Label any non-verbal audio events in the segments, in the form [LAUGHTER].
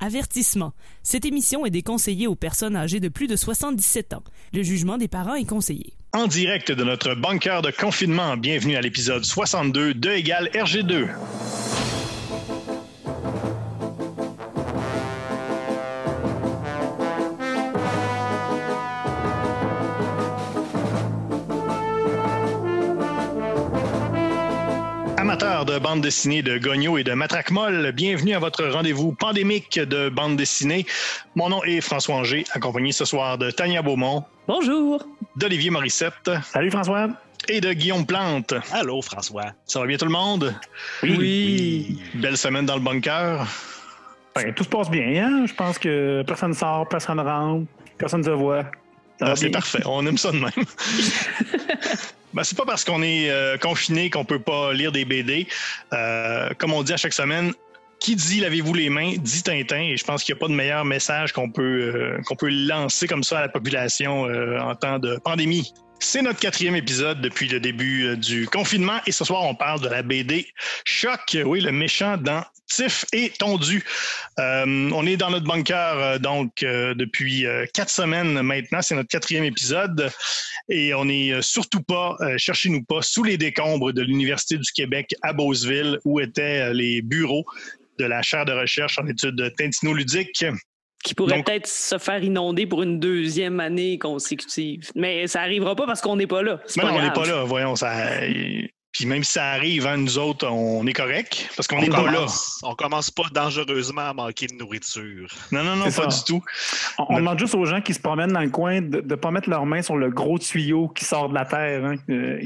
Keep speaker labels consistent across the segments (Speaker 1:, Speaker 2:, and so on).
Speaker 1: Avertissement. Cette émission est déconseillée aux personnes âgées de plus de 77 ans. Le jugement des parents est conseillé.
Speaker 2: En direct de notre bunker de confinement, bienvenue à l'épisode 62 de égale RG2. Amateurs de bande dessinée de Gogno et de Matraque Molle, bienvenue à votre rendez-vous pandémique de bande dessinée. Mon nom est François Anger, accompagné ce soir de Tania Beaumont,
Speaker 1: Bonjour.
Speaker 2: d'Olivier Morissette
Speaker 3: Salut François.
Speaker 2: et de Guillaume Plante.
Speaker 4: Allô, François.
Speaker 2: Ça va bien tout le monde?
Speaker 3: Oui.
Speaker 2: Belle semaine dans le bunker.
Speaker 3: Ben, tout se passe bien, hein? Je pense que personne sort, personne rentre, personne se voit.
Speaker 2: Ah, c'est parfait, on aime ça de même. [LAUGHS] Ben, c'est pas parce qu'on est euh, confiné qu'on peut pas lire des BD. Euh, comme on dit à chaque semaine, qui dit lavez-vous les mains dit Tintin. Et je pense qu'il n'y a pas de meilleur message qu'on peut, euh, qu'on peut lancer comme ça à la population en temps de pandémie. C'est notre quatrième épisode depuis le début du confinement et ce soir on parle de la BD Choc, oui le méchant dans Et Tondu. Euh, on est dans notre bunker euh, donc euh, depuis quatre semaines maintenant, c'est notre quatrième épisode et on n'est surtout pas, cherchez-nous pas, sous les décombres de l'Université du Québec à Beauceville où étaient les bureaux de la chaire de recherche en études tintino-ludiques.
Speaker 5: qui pourrait peut-être se faire inonder pour une deuxième année consécutive. Mais ça arrivera pas parce qu'on n'est pas là. C'est
Speaker 2: Mais
Speaker 5: pas
Speaker 2: non, on n'est pas là, voyons, ça... Puis même si ça arrive, hein, nous autres, on est correct parce qu'on
Speaker 4: On
Speaker 2: n'est pas là.
Speaker 4: on commence pas dangereusement à manquer de nourriture.
Speaker 2: Non, non, non, pas
Speaker 3: ça.
Speaker 2: du tout.
Speaker 3: On, on demande juste aux gens qui se promènent dans le coin de ne pas mettre leurs mains sur le gros tuyau qui sort de la terre. Hein, euh,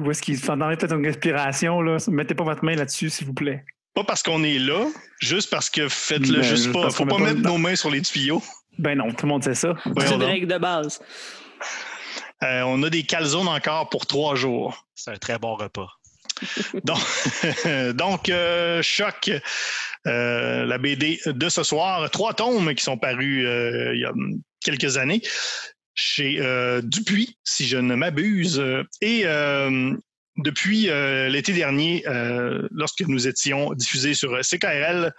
Speaker 3: où est-ce qu'ils sont dans peut-être une respiration? Là. Mettez pas votre main là-dessus, s'il vous plaît.
Speaker 2: Pas parce qu'on est là, juste parce que faites-le
Speaker 3: Ben,
Speaker 2: juste
Speaker 3: juste
Speaker 2: pas. Faut pas
Speaker 3: met pas
Speaker 2: mettre nos mains sur les tuyaux.
Speaker 3: Ben non, tout le monde sait ça.
Speaker 5: C'est une règle de base.
Speaker 2: Euh, on a des calzones encore pour trois jours.
Speaker 4: C'est un très bon repas. [LAUGHS]
Speaker 2: Donc, [LAUGHS] donc euh, Choc, euh, la BD de ce soir. Trois tomes qui sont parus il y a quelques années chez Dupuis, si je ne m'abuse. Et depuis euh, l'été dernier, euh, lorsque nous étions diffusés sur CKRL,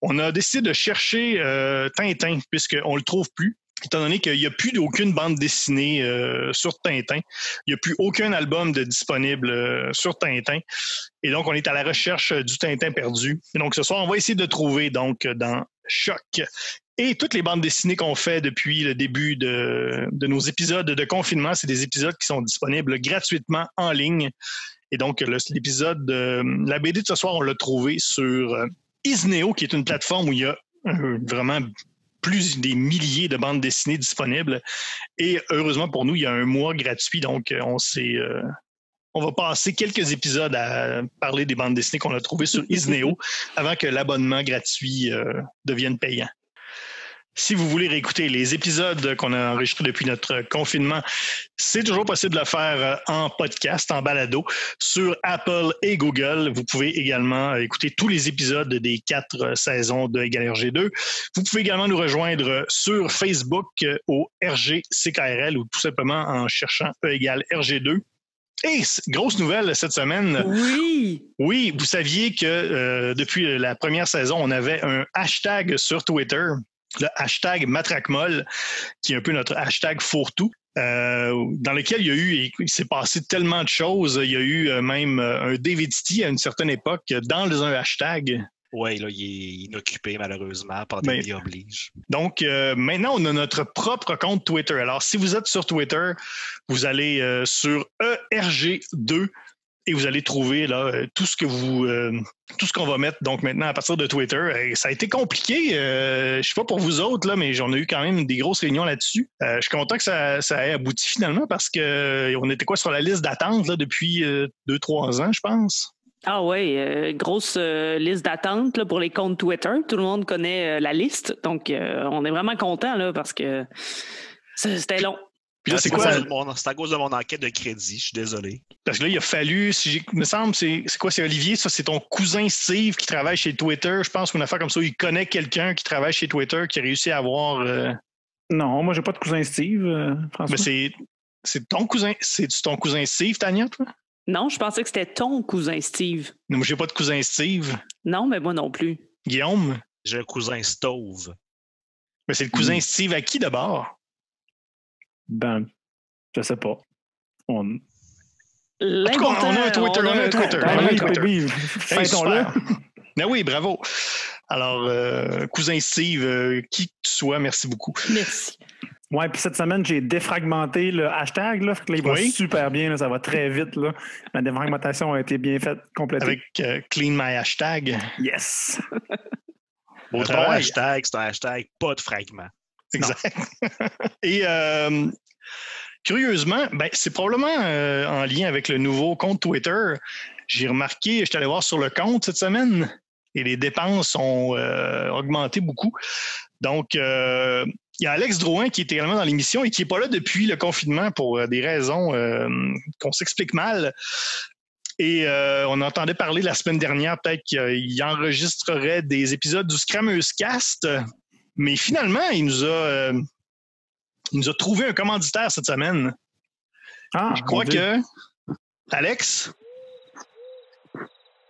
Speaker 2: on a décidé de chercher euh, Tintin, puisqu'on ne le trouve plus. Étant donné qu'il n'y a plus d'aucune bande dessinée euh, sur Tintin, il n'y a plus aucun album de disponible euh, sur Tintin. Et donc, on est à la recherche euh, du Tintin perdu. Et donc, ce soir, on va essayer de trouver donc dans Choc. Et toutes les bandes dessinées qu'on fait depuis le début de, de nos épisodes de confinement, c'est des épisodes qui sont disponibles gratuitement en ligne. Et donc, l'épisode de la BD de ce soir, on l'a trouvé sur Isneo, qui est une plateforme où il y a vraiment plus des milliers de bandes dessinées disponibles. Et heureusement pour nous, il y a un mois gratuit, donc euh, on s'est euh, on va passer quelques épisodes à parler des bandes dessinées qu'on a trouvées sur Isneo [LAUGHS] avant que l'abonnement gratuit euh, devienne payant. Si vous voulez réécouter les épisodes qu'on a enregistrés depuis notre confinement, c'est toujours possible de le faire euh, en podcast, en balado, sur Apple et Google. Vous pouvez également euh, écouter tous les épisodes des quatre euh, saisons de Égal RG2. Vous pouvez également nous rejoindre sur Facebook au RGCKRL ou tout simplement en cherchant E égale RG2. Et grosse nouvelle cette semaine.
Speaker 5: Oui!
Speaker 2: Oui, vous saviez que euh, depuis la première saison, on avait un hashtag sur Twitter, le hashtag Matracmol, qui est un peu notre hashtag fourre-tout. euh, dans lequel il y a eu, il s'est passé tellement de choses. Il y a eu euh, même euh, un David City à une certaine époque dans un hashtag.
Speaker 4: Oui, là, il est inoccupé, malheureusement, pandémie oblige.
Speaker 2: Donc, euh, maintenant, on a notre propre compte Twitter. Alors, si vous êtes sur Twitter, vous allez euh, sur ERG2 et vous allez trouver là euh, tout ce que vous euh, tout ce qu'on va mettre donc maintenant à partir de Twitter. Ça a été compliqué. Euh, je sais pas pour vous autres là, mais j'en ai eu quand même des grosses réunions là-dessus. Euh, je suis content que ça, ait abouti finalement parce que on était quoi sur la liste d'attente depuis deux trois ans, je pense?
Speaker 5: Ah euh, grosse liste d'attente pour les comptes Twitter. Tout le monde connaît la liste. Donc, on est vraiment content parce que c'était long.
Speaker 2: Puis là, c'est
Speaker 4: à
Speaker 2: quoi?
Speaker 4: cause de mon- C'est à cause de mon enquête de crédit, je suis désolé.
Speaker 2: Parce que là, il a fallu, si il me semble, c'est, c'est quoi? C'est Olivier, ça, c'est ton cousin Steve qui travaille chez Twitter. Je pense qu'une affaire comme ça, il connaît quelqu'un qui travaille chez Twitter qui a réussi à avoir. euh,
Speaker 3: Non, moi, j'ai pas de cousin Steve, euh, François.
Speaker 2: mais c'est, c'est ton cousin, c'est ton cousin Steve, Tania, toi?
Speaker 5: Non, je pensais que c'était ton cousin Steve.
Speaker 2: Non, moi, j'ai pas de cousin Steve.
Speaker 5: Non, mais moi non plus.
Speaker 2: Guillaume?
Speaker 4: J'ai un cousin Stove.
Speaker 2: Mais c'est le cousin. Steve à qui d'abord?
Speaker 3: Ben, je sais pas. On...
Speaker 2: En tout cas,
Speaker 5: L'important,
Speaker 2: on a un Twitter, on a un Twitter.
Speaker 3: Ben
Speaker 2: on a un
Speaker 3: oui,
Speaker 2: Twitter. super. Ben oui, bravo. Alors, euh, cousin Steve, euh, qui que tu sois, merci beaucoup.
Speaker 5: Merci.
Speaker 3: Ouais, puis cette semaine, j'ai défragmenté le hashtag. Là, Fait que là, il va
Speaker 2: Oui.
Speaker 3: super bien, là, ça va très vite. Là. La défragmentation a été bien faite, complétée.
Speaker 2: Avec euh, Clean My Hashtag.
Speaker 3: Yes!
Speaker 2: Beau travail.
Speaker 4: hashtag, c'est un hashtag, pas de fragment.
Speaker 2: Exact. [LAUGHS] Et euh, curieusement, ben, c'est probablement euh, en lien avec le nouveau compte Twitter. J'ai remarqué, je suis allé voir sur le compte cette semaine et les dépenses ont euh, augmenté beaucoup. Donc, il y a Alex Drouin qui est également dans l'émission et qui n'est pas là depuis le confinement pour des raisons qu'on s'explique mal. Et on entendait parler la semaine dernière, peut-être qu'il enregistrerait des épisodes du Scrammeuse Cast. Mais finalement, il nous a, euh, il nous a trouvé un commanditaire cette semaine.
Speaker 3: Ah,
Speaker 2: Je crois que. Alex?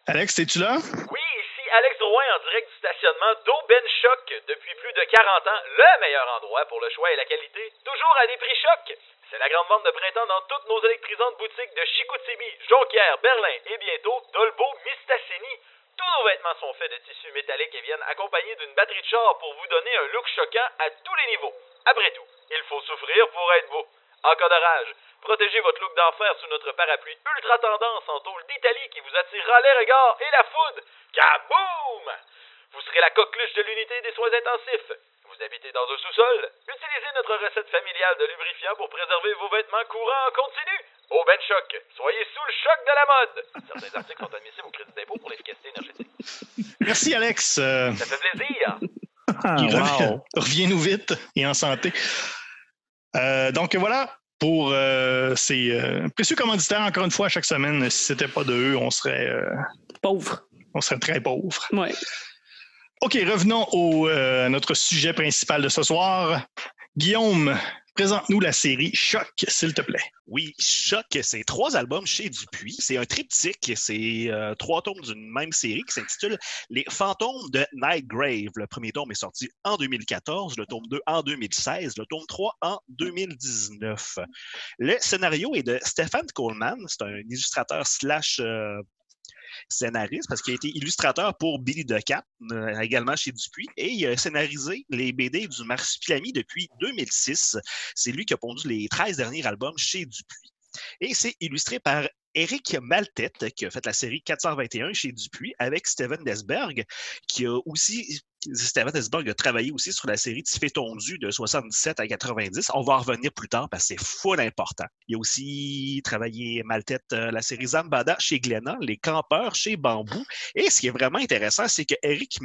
Speaker 2: Alex, es-tu là?
Speaker 6: Oui, ici Alex Drouin en direct du stationnement d'Aubaine Choc. Depuis plus de 40 ans, le meilleur endroit pour le choix et la qualité, toujours à des prix choc. C'est la grande vente de printemps dans toutes nos électrisantes boutiques de Chicoutimi, Jonquière, Berlin et bientôt Dolbeau, Mistassini. Tous nos vêtements sont faits de tissu métallique et viennent accompagnés d'une batterie de char pour vous donner un look choquant à tous les niveaux. Après tout, il faut souffrir pour être beau. En cas d'orage, protégez votre look d'enfer sous notre parapluie ultra tendance en tôle d'Italie qui vous attirera les regards et la foudre. Kaboom! Vous serez la coqueluche de l'unité des soins intensifs. Vous habitez dans un sous-sol? Utilisez notre recette familiale de lubrifiant pour préserver vos vêtements courants en continu. Au Ben Choc, soyez sous le choc de la mode. Certains articles sont admissibles au crédit d'impôt pour l'efficacité énergétique.
Speaker 2: Merci, Alex. Euh,
Speaker 6: Ça fait plaisir.
Speaker 3: Ah,
Speaker 2: reviens-
Speaker 3: wow.
Speaker 2: Reviens-nous vite et en santé. Euh, donc voilà pour euh, ces euh, précieux commanditaires, encore une fois, chaque semaine. Si c'était pas de eux, on serait, euh,
Speaker 5: Pauvre.
Speaker 2: on serait très pauvres.
Speaker 5: Ouais.
Speaker 2: OK, revenons au, euh, à notre sujet principal de ce soir. Guillaume, présente-nous la série Choc, s'il te plaît.
Speaker 4: Oui, Choc, c'est trois albums chez Dupuis. C'est un triptyque. C'est euh, trois tomes d'une même série qui s'intitule Les fantômes de Nightgrave. Le premier tome est sorti en 2014, le tome 2 en 2016, le tome 3 en 2019. Le scénario est de Stéphane Coleman. C'est un illustrateur slash euh, scénariste parce qu'il a été illustrateur pour Billy the Cat, euh, également chez Dupuis, et il a scénarisé les BD du Marsupilami depuis 2006. C'est lui qui a pondu les 13 derniers albums chez Dupuis. Et c'est illustré par Eric Maltette, qui a fait la série 421 chez Dupuis, avec Steven Desberg, qui a aussi. Steven Desberg a travaillé aussi sur la série Tiffé tondu de 77 à 90. On va en revenir plus tard parce que c'est full important. Il a aussi travaillé Maltette, euh, la série Zambada chez Glénat, Les Campeurs chez Bambou. Et ce qui est vraiment intéressant, c'est que Eric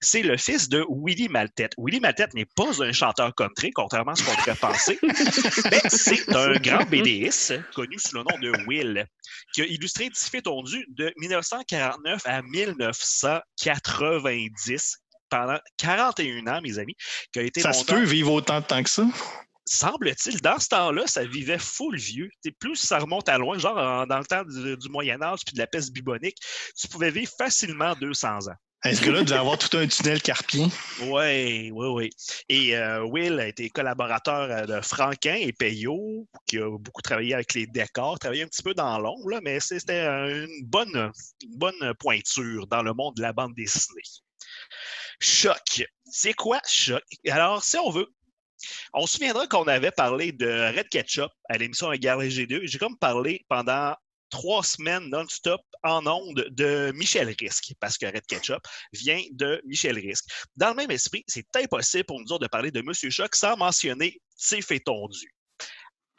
Speaker 4: c'est le fils de Willie Maltette. Willie Maltette n'est pas un chanteur country, contrairement à ce qu'on pourrait penser, [LAUGHS] mais c'est un grand BDiste connu sous le nom de Will, qui a illustré Tiffé tondu de 1949 à 1990 pendant 41 ans, mes amis, qui a été
Speaker 2: Ça se peut vivre autant de temps que ça?
Speaker 4: semble-t-il, dans ce temps-là, ça vivait full vieux. T'sais, plus ça remonte à loin, genre en- dans le temps du, du Moyen Âge puis de la peste bubonique, tu pouvais vivre facilement 200 ans.
Speaker 2: Est-ce que là, devait avoir tout un tunnel carpien?
Speaker 4: Oui, oui, oui. Et euh, Will a été collaborateur euh, de Franquin et Payot, qui a beaucoup travaillé avec les décors, travaillé un petit peu dans l'ombre, mais c'était euh, une bonne, une bonne pointure dans le monde de la bande dessinée. Choc. C'est quoi Choc? Alors, si on veut, on se souviendra qu'on avait parlé de Red Ketchup à l'émission Gare G2. J'ai comme parlé pendant trois semaines non-stop en ondes de Michel Risque, parce que Red Ketchup vient de Michel Risque. Dans le même esprit, c'est impossible pour nous autres de parler de Monsieur Choc sans mentionner Tiff et Tondu.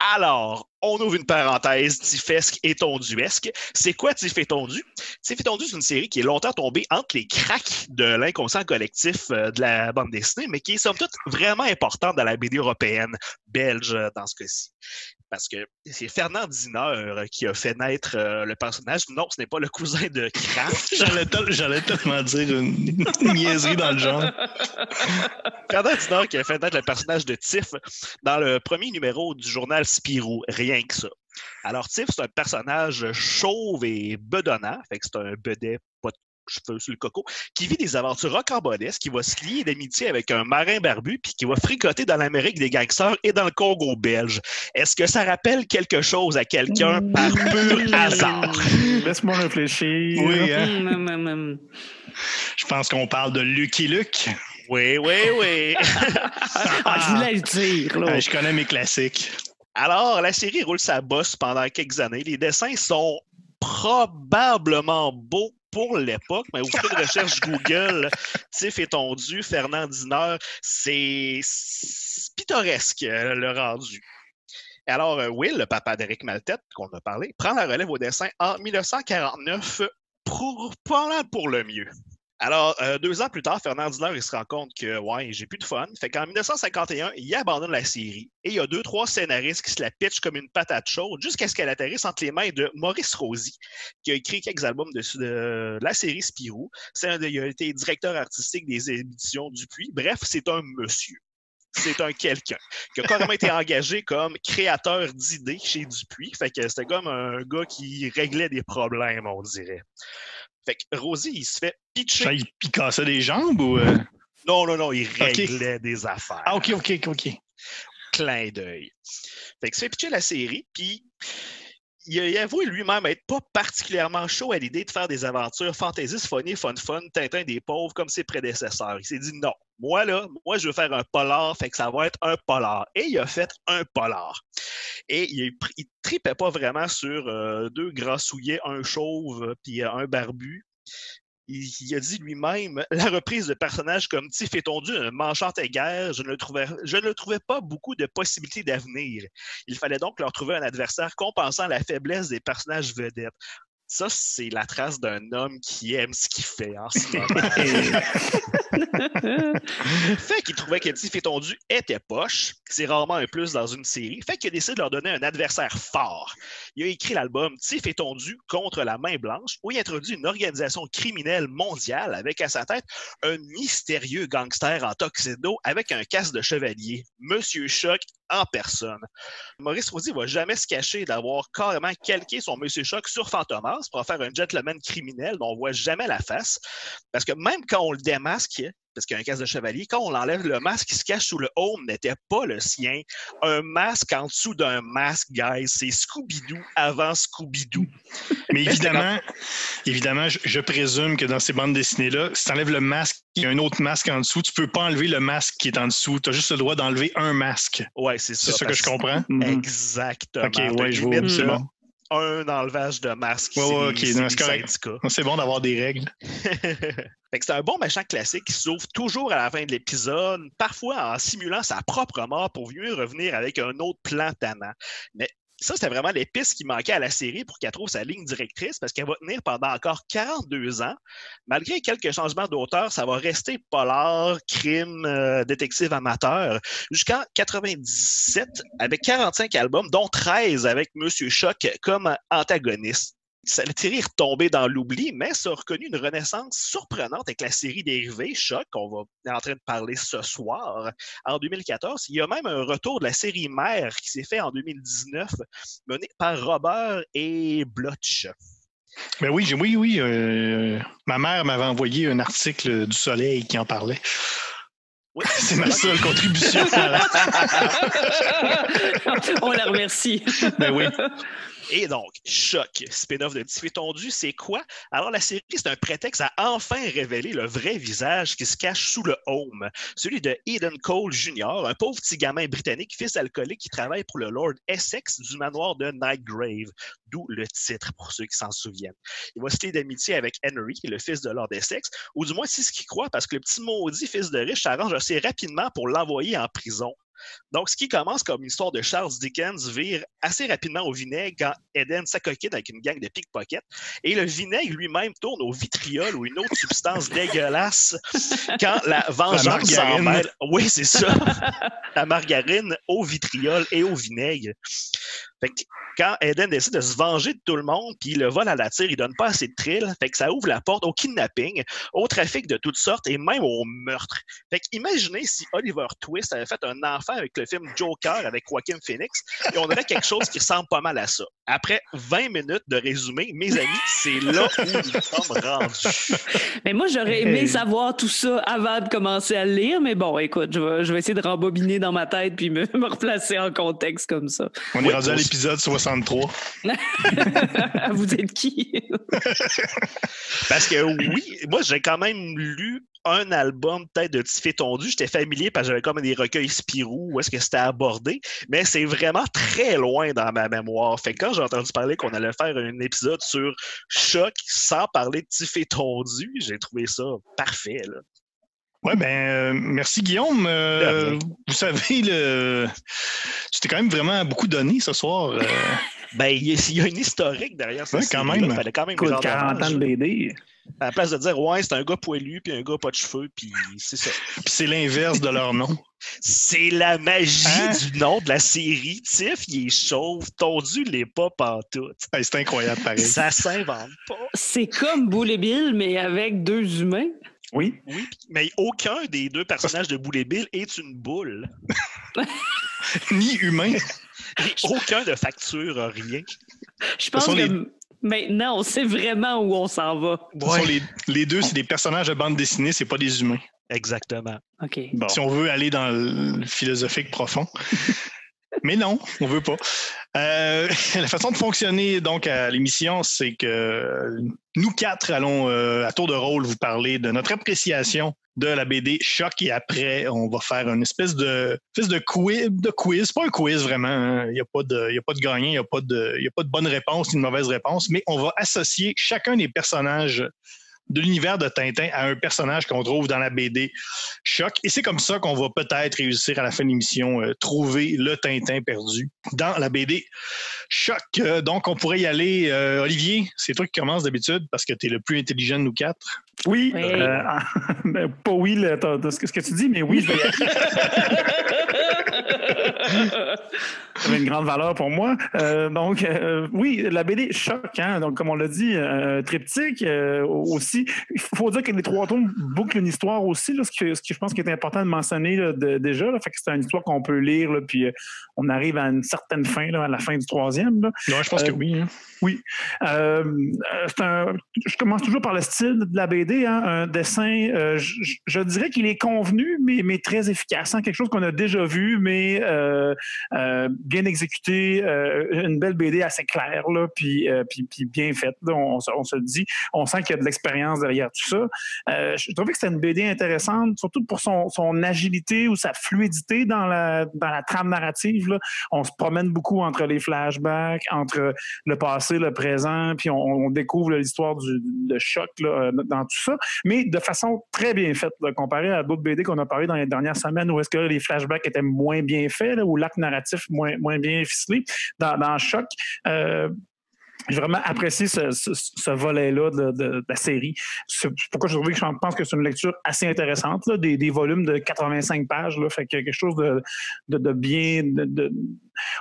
Speaker 4: Alors, on ouvre une parenthèse Tiffesque et Tonduesque. C'est quoi Tiff et Tondu? Tiff et Tondu, c'est une série qui est longtemps tombée entre les cracks de l'inconscient collectif euh, de la bande dessinée, mais qui est somme toute vraiment importante dans la BD européenne, belge dans ce cas-ci. Parce que c'est Fernand Dineur euh, qui a fait naître euh, le personnage. Non, ce n'est pas le cousin de Kraft. [LAUGHS]
Speaker 2: J'allais tel- j'allais tellement dire une, une [LAUGHS] niaiserie dans le genre.
Speaker 4: Fernand Dinard qui a fait naître le personnage de Tiff dans le premier numéro du journal Spirou, rien que ça. Alors Tiff, c'est un personnage chauve et bedonnant, fait que c'est un bedet cheveux sur le coco, qui vit des aventures rocambolesques, qui va se lier d'amitié avec un marin barbu, puis qui va fricoter dans l'Amérique des gangsters et dans le Congo belge. Est-ce que ça rappelle quelque chose à quelqu'un par pur [LAUGHS] hasard?
Speaker 3: Laisse-moi réfléchir.
Speaker 2: Oui, hein?
Speaker 5: Hum, hum.
Speaker 2: Je pense qu'on parle de Lucky Luke.
Speaker 4: Oui, oui, oui. [LAUGHS]
Speaker 5: Ah, je voulais le dire, là.
Speaker 2: Je connais mes classiques.
Speaker 4: Alors, la série roule sa bosse pendant quelques années. Les dessins sont probablement beaux pour l'époque, mais au fil de recherche Google, [LAUGHS] Tiff étendu, Fernand Diner, c'est pittoresque euh, le rendu. Alors, euh, Will, le papa d'Eric Maltête, qu'on a parlé, prend la relève au dessin en 1949 pour, mal pour le mieux. Alors, euh, deux ans plus tard, Fernand Diner, il se rend compte que, ouais, j'ai plus de fun. Fait qu'en 1951, il abandonne la série. Et il y a deux, trois scénaristes qui se la pitchent comme une patate chaude jusqu'à ce qu'elle atterrisse entre les mains de Maurice Rosy, qui a écrit quelques albums de, la série Spirou. C'est un il a été directeur artistique des éditions Dupuis. Bref, c'est un monsieur. C'est un quelqu'un qui a carrément été engagé comme créateur d'idées chez Dupuis. Fait que c'était comme un gars qui réglait des problèmes, on dirait. Fait que Rosie, il se fait pitcher.
Speaker 2: Ça, il, il cassait des jambes ou. euh?
Speaker 4: Non, non, non, il réglait des affaires.
Speaker 2: Ah, OK, OK, OK.
Speaker 4: Clin d'œil. Fait que se fait pitcher la série, puis il a il a avoué lui-même être pas particulièrement chaud à l'idée de faire des aventures fantaisistes, funny, fun, fun, Tintin des pauvres comme ses prédécesseurs. Il s'est dit non, moi là, moi je veux faire un polar, fait que ça va être un polar. Et il a fait un polar. Et il, il tripait pas vraiment sur euh, deux grands souillets, un chauve puis euh, un barbu. Il, a dit lui-même [LAUGHS] la reprise de personnages comme Tiff et Tondu, un manchante et guerre, je ne, trouvais pas beaucoup de possibilités d'avenir. Il fallait donc leur trouver un adversaire compensant la faiblesse des personnages vedettes. Ça, c'est la trace d'un homme qui aime ce qu'il fait en ce moment. [LAUGHS] fait qu'il trouvait que et Tondu était poche. C'est rarement un plus dans une série. Fait qu'il a décidé de leur donner un adversaire fort. Il a écrit l'album Tiff et Tondu contre la main blanche, où il introduit une organisation criminelle mondiale avec à sa tête un mystérieux gangster en tuxedo avec un casque de chevalier, Monsieur Choc en personne. Maurice Rosy va jamais se cacher d'avoir carrément calqué son Monsieur Choc sur Fantomas pour en faire un gentleman criminel dont on voit jamais la face. Parce que même quand on le démasque, parce qu'il y a un casque de chevalier, quand on l'enlève, le masque qui se cache sous le home n'était pas le sien. Un masque en dessous d'un masque, guys, c'est Scooby-Doo avant Scooby-Doo. [LAUGHS]
Speaker 2: Mais évidemment, évidemment, je, je présume que dans ces bandes dessinées-là, si tu enlèves le masque, il y a un autre masque en dessous, tu peux pas enlever le masque qui est en dessous. Tu as juste le droit d'enlever un masque.
Speaker 4: Ouais, c'est ça.
Speaker 2: C'est ça que je comprends.
Speaker 3: Mhm.
Speaker 4: Exactement.
Speaker 2: OK, ouais, je vois. C'est bon.
Speaker 4: Un enlevage de masque.
Speaker 2: Ouais,
Speaker 4: c'est
Speaker 2: ouais,
Speaker 4: les-
Speaker 2: OK,
Speaker 4: c'est
Speaker 2: correct. bon d'avoir des règles. [LAUGHS]
Speaker 4: C'est un bon méchant classique qui s'ouvre toujours à la fin de l'épisode, parfois en simulant sa propre mort pour mieux revenir avec un autre plan tannant. Mais ça, c'était vraiment l'épice qui manquait à la série pour qu'elle trouve sa ligne directrice parce qu'elle va tenir pendant encore 42 ans. Malgré quelques changements d'auteur, ça va rester polar, crime, euh, détective amateur jusqu'en 97 avec 45 albums, dont 13 avec Monsieur Choc comme antagoniste. Ça l'a tiré retomber dans l'oubli, mais ça a reconnu une renaissance surprenante avec la série dérivée Choc, qu'on va est en train de parler ce soir. En 2014, il y a même un retour de la série Mère qui s'est fait en 2019, mené par Robert et Blotch.
Speaker 2: Ben oui, oui, oui. euh, ma mère m'avait envoyé un article du Soleil qui en parlait.
Speaker 4: Oui, [LAUGHS]
Speaker 2: C'est ma seule contribution. [LAUGHS]
Speaker 5: On la remercie.
Speaker 2: Ben oui.
Speaker 4: Et donc, Choc, spin-off de Tiffy Tondu, c'est quoi? Alors, la série, c'est un prétexte à enfin révéler le vrai visage qui se cache sous le home, celui de Eden Cole Jr., un pauvre petit gamin britannique, fils alcoolique qui travaille pour le Lord Essex du manoir de Nightgrave, d'où le titre pour ceux qui s'en souviennent. Il va se d'amitié avec Henry, le fils de Lord Essex, ou du moins c'est ce qu'il croit, parce que le petit maudit fils de riche s'arrange assez rapidement pour l'envoyer en prison. Donc, ce qui commence comme une histoire de Charles Dickens vire assez rapidement au vinaigre quand Eden s'acoquine avec une gang de pickpockets. Et le vinaigre lui-même tourne au vitriol ou une autre substance [LAUGHS] dégueulasse quand la vengeance s'en mêle. Oui, c'est ça. [LAUGHS] la margarine au vitriol et au vinaigre. Fait que quand Eden décide de se venger de tout le monde, puis le vol à la tire, il donne pas assez de thrill, fait que ça ouvre la porte au kidnapping, au trafic de toutes sortes et même au meurtre. Fait que imaginez si Oliver Twist avait fait un enfant faire avec le film Joker avec Joaquin Phoenix. Et on aurait quelque chose qui ressemble pas mal à ça. Après 20 minutes de résumé, mes amis, c'est là où nous sommes rendus.
Speaker 5: Mais moi, j'aurais aimé savoir tout ça avant de commencer à le lire, mais bon, écoute, je vais, je vais essayer de rembobiner dans ma tête puis me, [LAUGHS] me replacer en contexte comme ça.
Speaker 2: On est rendu à l'épisode 63. [LAUGHS]
Speaker 5: Vous êtes qui? [LAUGHS]
Speaker 4: Parce que oui, moi, j'ai quand même lu un album peut-être de Tiffé Tondu. J'étais familier parce que j'avais comme des recueils Spirou où est-ce que c'était abordé, mais c'est vraiment très loin dans ma mémoire. Fait que quand j'ai entendu parler qu'on allait faire un épisode sur Choc sans parler de Tiffé Tondu, j'ai trouvé ça parfait. Là.
Speaker 2: Oui, ben, euh, merci Guillaume. Euh, vous savez, le... tu t'es quand même vraiment beaucoup donné ce soir. euh.
Speaker 4: Ben, il y, a- il y a une historique derrière ça.
Speaker 2: Ouais, quand même.
Speaker 4: fallait quand même
Speaker 3: Écoute,
Speaker 4: rendre
Speaker 3: 40 ans de BD.
Speaker 4: À la place de dire, ouais, c'est un gars poilu, puis un gars pas de cheveux, puis c'est ça.
Speaker 2: Puis c'est l'inverse de leur nom.
Speaker 4: C'est la magie
Speaker 2: Hein?
Speaker 4: du nom de la série. Tiff, il est chauve, tondu, il est pas pantoute.
Speaker 2: Hey, c'est incroyable, pareil.
Speaker 4: Ça s'invente pas.
Speaker 5: C'est comme Boule et Bill, mais avec deux humains.
Speaker 3: Oui.
Speaker 4: Oui, mais aucun des deux personnages de Boule et Bill est une boule. [LAUGHS]
Speaker 2: Ni humain.
Speaker 4: Aucun de facture rien.
Speaker 5: Je pense que
Speaker 2: les-
Speaker 5: maintenant, on sait vraiment où on s'en va.
Speaker 2: Les, les deux, c'est des personnages de bande dessinée, c'est pas des humains.
Speaker 4: Exactement.
Speaker 5: OK.
Speaker 3: Bon.
Speaker 2: Si on veut aller dans le philosophique profond. Mais non, on veut pas. Euh, [LAUGHS] la façon de fonctionner donc à l'émission, c'est que nous quatre allons euh, à tour de rôle vous parler de notre appréciation de la BD Choc et après on va faire une espèce de quiz, de quiz, pas un quiz vraiment. hein. Il n'y a pas de, gagnant, il n'y a pas de, a pas de bonne réponse ni de mauvaise réponse, mais on va associer chacun des personnages de l'univers de Tintin à un personnage qu'on trouve dans la BD Choc. Et c'est comme ça qu'on va peut-être réussir à la fin de l'émission euh, trouver le Tintin perdu dans la BD Choc. Euh, donc, on pourrait y aller. Euh, Olivier, c'est toi qui commences d'habitude parce que tu es le plus intelligent de nous quatre.
Speaker 3: Oui.
Speaker 5: Oui.
Speaker 3: euh, [LAUGHS] ben, pas oui, le- ce que ce que tu dis, mais oui, je vais y aller. [LAUGHS] Avait une grande valeur pour moi. Euh, donc, euh, oui, la BD choc, hein, donc comme on l'a dit, euh, triptyque euh, aussi. Il faut dire que les trois tomes bouclent une histoire aussi, là, ce, que, ce je pense qu'il est important de mentionner là, de- déjà. Là, fait que c'est une histoire qu'on peut lire, puis on arrive à une certaine fin, à la fin du troisième. Là.
Speaker 2: Non, je pense que oui. hein.
Speaker 3: Oui. C'est un- je commence toujours par le style de la BD. hein, un dessin, je, je- dirais qu'il est convenu, mais, mais très efficace. hein, quelque chose qu'on a déjà vu, mais euh, bien exécuté. euh, une belle BD assez claire, là, puis, euh, puis, puis bien faite. là, on, se- on se le dit. On sent qu'il y a de l'expérience derrière tout ça. Euh, je trouvais que c'était une BD intéressante, surtout pour son, son agilité ou sa fluidité dans la, dans la trame narrative. Là. On se promène beaucoup entre les flashbacks, entre le passé, le présent, puis on, découvre l'histoire du de choc là, euh, dans tout ça, mais de façon très bien faite, là, comparé à d'autres BD qu'on a parlé dans les dernières semaines, où est-ce que les flashbacks étaient moins bien faits, là, ou l'arc narratif moins, moins bien ficelé. Dans, dans Choc, euh, j'ai vraiment apprécié ce, ce- volet-là de, la série. C'est pourquoi je trouvais que je pense que c'est une lecture assez intéressante, des, des volumes de 85 pages, là, fait que quelque chose de, de, bien,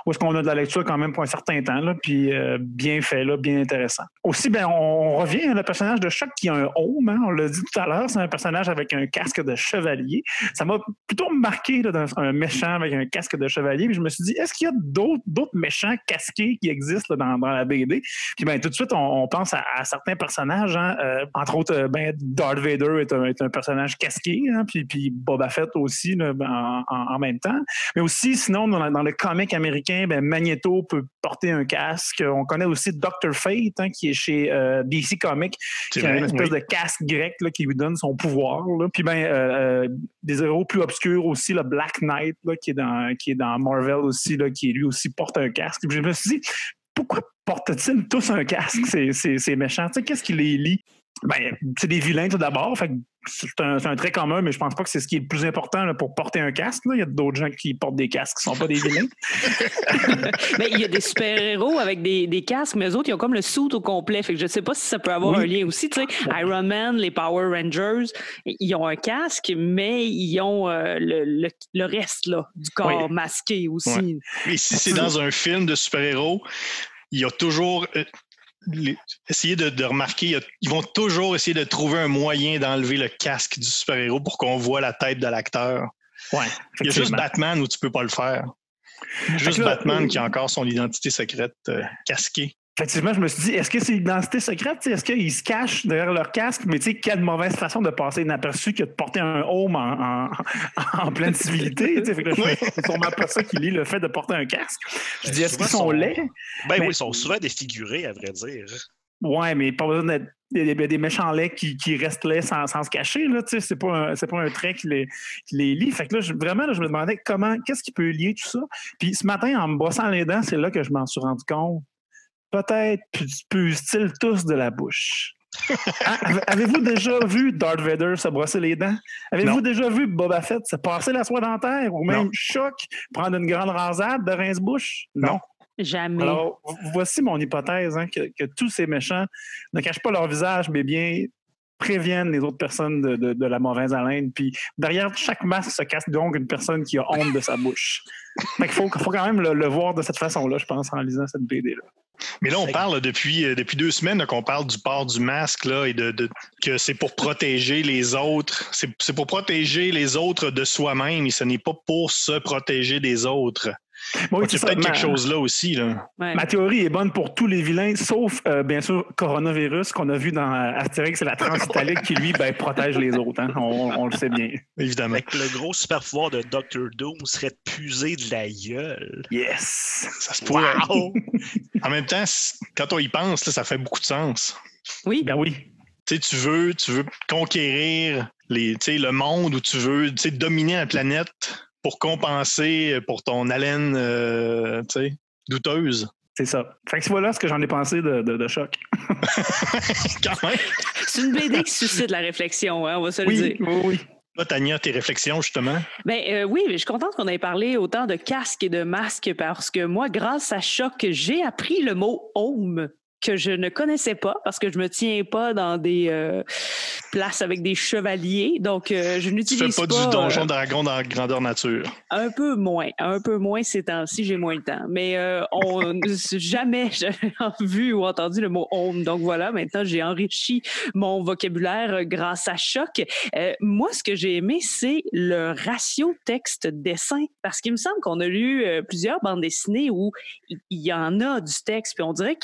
Speaker 3: où est-ce qu'on a de la lecture quand même pour un certain temps, là, puis euh, bien fait, là, bien intéressant. Aussi, ben, on, revient à le personnage de Choc qui a un home, hein, on l'a dit tout à l'heure, c'est un personnage avec un casque de chevalier. Ça m'a plutôt marqué là, un méchant avec un casque de chevalier, puis je me suis dit, est-ce qu'il y a d'autres méchants casqués qui existent dans, la BD? Puis ben, tout de suite, on, pense à, certains personnages, hein, euh, entre autres, euh, ben, Darth Vader est un, personnage casqué, hein, puis, puis Boba Fett aussi ben, en, même temps. Mais aussi, sinon, dans, dans le comic américain, ben, Magneto peut porter un casque. On connaît aussi Doctor Fate, hein, qui est chez euh, DC Comics, qui a une espèce
Speaker 2: oui.
Speaker 3: de casque grec là, qui lui donne son pouvoir. là. Puis ben, euh, euh, des héros plus obscurs aussi, le Black Knight, là, qui, est dans, qui est dans Marvel aussi, là, qui lui aussi porte un casque. Puis je me suis dit, pourquoi portent-ils tous un casque, ces, ces, ces méchants? Qu'est-ce qui les lie? Ben, c'est des vilains tout d'abord. Fait c'est un, trait commun, mais je pense pas que c'est ce qui est le plus important là, pour porter un casque. là. Il y a d'autres gens qui portent des casques qui sont pas des vilains. [LAUGHS]
Speaker 5: Mais il y a des super-héros avec des, des casques, mais eux autres, ils ont comme le suit au complet. Fait que je sais pas si ça peut avoir
Speaker 3: Oui.
Speaker 5: un lien aussi. Tu sais, Iron Man, les Power Rangers, ils ont un casque, mais ils ont euh, le, le- le reste là, du corps
Speaker 3: Oui.
Speaker 5: masqué aussi.
Speaker 2: Ouais. Et si c'est dans un film de super-héros, il y a toujours. Les- essayer de, de remarquer, ils vont toujours essayer de trouver un moyen d'enlever le casque du super-héros pour qu'on voit la tête de l'acteur.
Speaker 3: Ouais,
Speaker 2: Il y a juste. Batman où tu peux pas le faire. Juste
Speaker 3: là,
Speaker 2: Batman
Speaker 3: euh,
Speaker 2: qui a encore son identité secrète euh, casquée.
Speaker 3: Effectivement, je me suis dit, est-ce que c'est l'identité secrète? Tu sais, Est-ce qu'ils se cachent derrière leur casque? Mais tu sais, quelle mauvaise façon de passer inaperçu que de porter un home en, en, en pleine civilité. tu sais? Fait que là, je me- C'est sûrement pas ça qui lie le fait de porter un casque. Je dis, est-ce qu'ils sont
Speaker 4: sont-
Speaker 3: laids?
Speaker 4: Ben oui, ils sont souvent défigurés, à vrai dire.
Speaker 3: Ouais, mais pas besoin d'être. Il y a des- méchants laids qui, qui restent laids sans, sans se cacher. Là, c'est pas un, c'est pas un trait qui les, qui les lie. Fait que là, je- vraiment, là, je me demandais comment, qu'est-ce qui peut lier tout ça? Puis ce matin, en me brossant les dents, c'est là que je m'en suis rendu compte. Peut-être puent-ils tous de la bouche. Avez- Avez-vous déjà vu Darth Vader se brosser les dents? Avez-vous déjà vu Boba Fett se passer la soie dentaire ou même
Speaker 2: Non.
Speaker 3: Choc prendre une grande rasade de rince-bouche? Non.
Speaker 5: Jamais.
Speaker 3: Alors, voici mon hypothèse, hein, que, que tous ces méchants ne cachent pas leur visage, mais bien préviennent les autres personnes de, de- de la mauvaise haleine. Puis derrière chaque masque se cache donc une personne qui a honte de sa bouche. Fait qu'il faut, faut quand même le, le voir de cette façon-là, je pense, en lisant cette BD-là.
Speaker 2: Mais là, on parle depuis, euh, depuis deux semaines qu'on parle du port du masque là, et de, de- que c'est pour protéger les autres. C'est c'est pour protéger les autres de soi-même et ce n'est pas pour se protéger des autres.
Speaker 3: Bon, oui,
Speaker 2: Donc, il y
Speaker 3: c'est
Speaker 2: peut-être
Speaker 3: Ma-
Speaker 2: quelque chose là aussi. Là.
Speaker 5: Ouais.
Speaker 3: Ma théorie est bonne pour tous les vilains, sauf, euh, bien sûr, Coronavirus, qu'on a vu dans euh, Astérix et la Transitalique, qui, lui, ben, protège les autres. hein. On, on le sait bien.
Speaker 2: Évidemment.
Speaker 4: Fait que le gros super pouvoir de Doctor Doom serait de puiser de la gueule.
Speaker 3: Yes!
Speaker 2: Ça se pourrait.
Speaker 4: Wow! [LAUGHS]
Speaker 2: En même temps, quand on y pense, là, ça fait beaucoup de sens.
Speaker 5: Oui.
Speaker 3: Ben oui.
Speaker 2: Tu sais, tu veux, tu veux conquérir les, tu sais, le monde où tu veux tu sais, dominer la planète pour compenser pour ton haleine euh, tu sais, douteuse.
Speaker 3: C'est ça. Fait que voilà ce que j'en ai pensé de, de, de choc. [LAUGHS]
Speaker 2: Quand même.
Speaker 5: C'est une BD qui suscite la réflexion, hein, on va se le dire.
Speaker 3: Oui, oui.
Speaker 2: Toi, Tania, tes réflexions, justement?
Speaker 5: Ben euh, oui, mais je suis contente qu'on ait parlé autant de casques et de masques parce que moi, grâce à Choc, j'ai appris le mot home que je ne connaissais pas parce que je me tiens pas dans des euh, places avec des chevaliers, donc euh, je
Speaker 2: Tu
Speaker 5: n'utilise
Speaker 2: fais
Speaker 5: pas,
Speaker 2: pas, du donjon
Speaker 5: euh,
Speaker 2: dragon dans grandeur nature.
Speaker 5: un peu moins, un peu moins ces temps-ci, j'ai moins le temps. Mais euh, on [LAUGHS] jamais j'avais [LAUGHS] vu ou entendu le mot home. Donc voilà, maintenant j'ai enrichi mon vocabulaire euh, grâce à Choc. Euh, moi, ce que j'ai aimé, c'est le ratio texte-dessin. Parce qu'il me semble qu'on a lu euh, plusieurs bandes dessinées où il y en a du texte, puis on dirait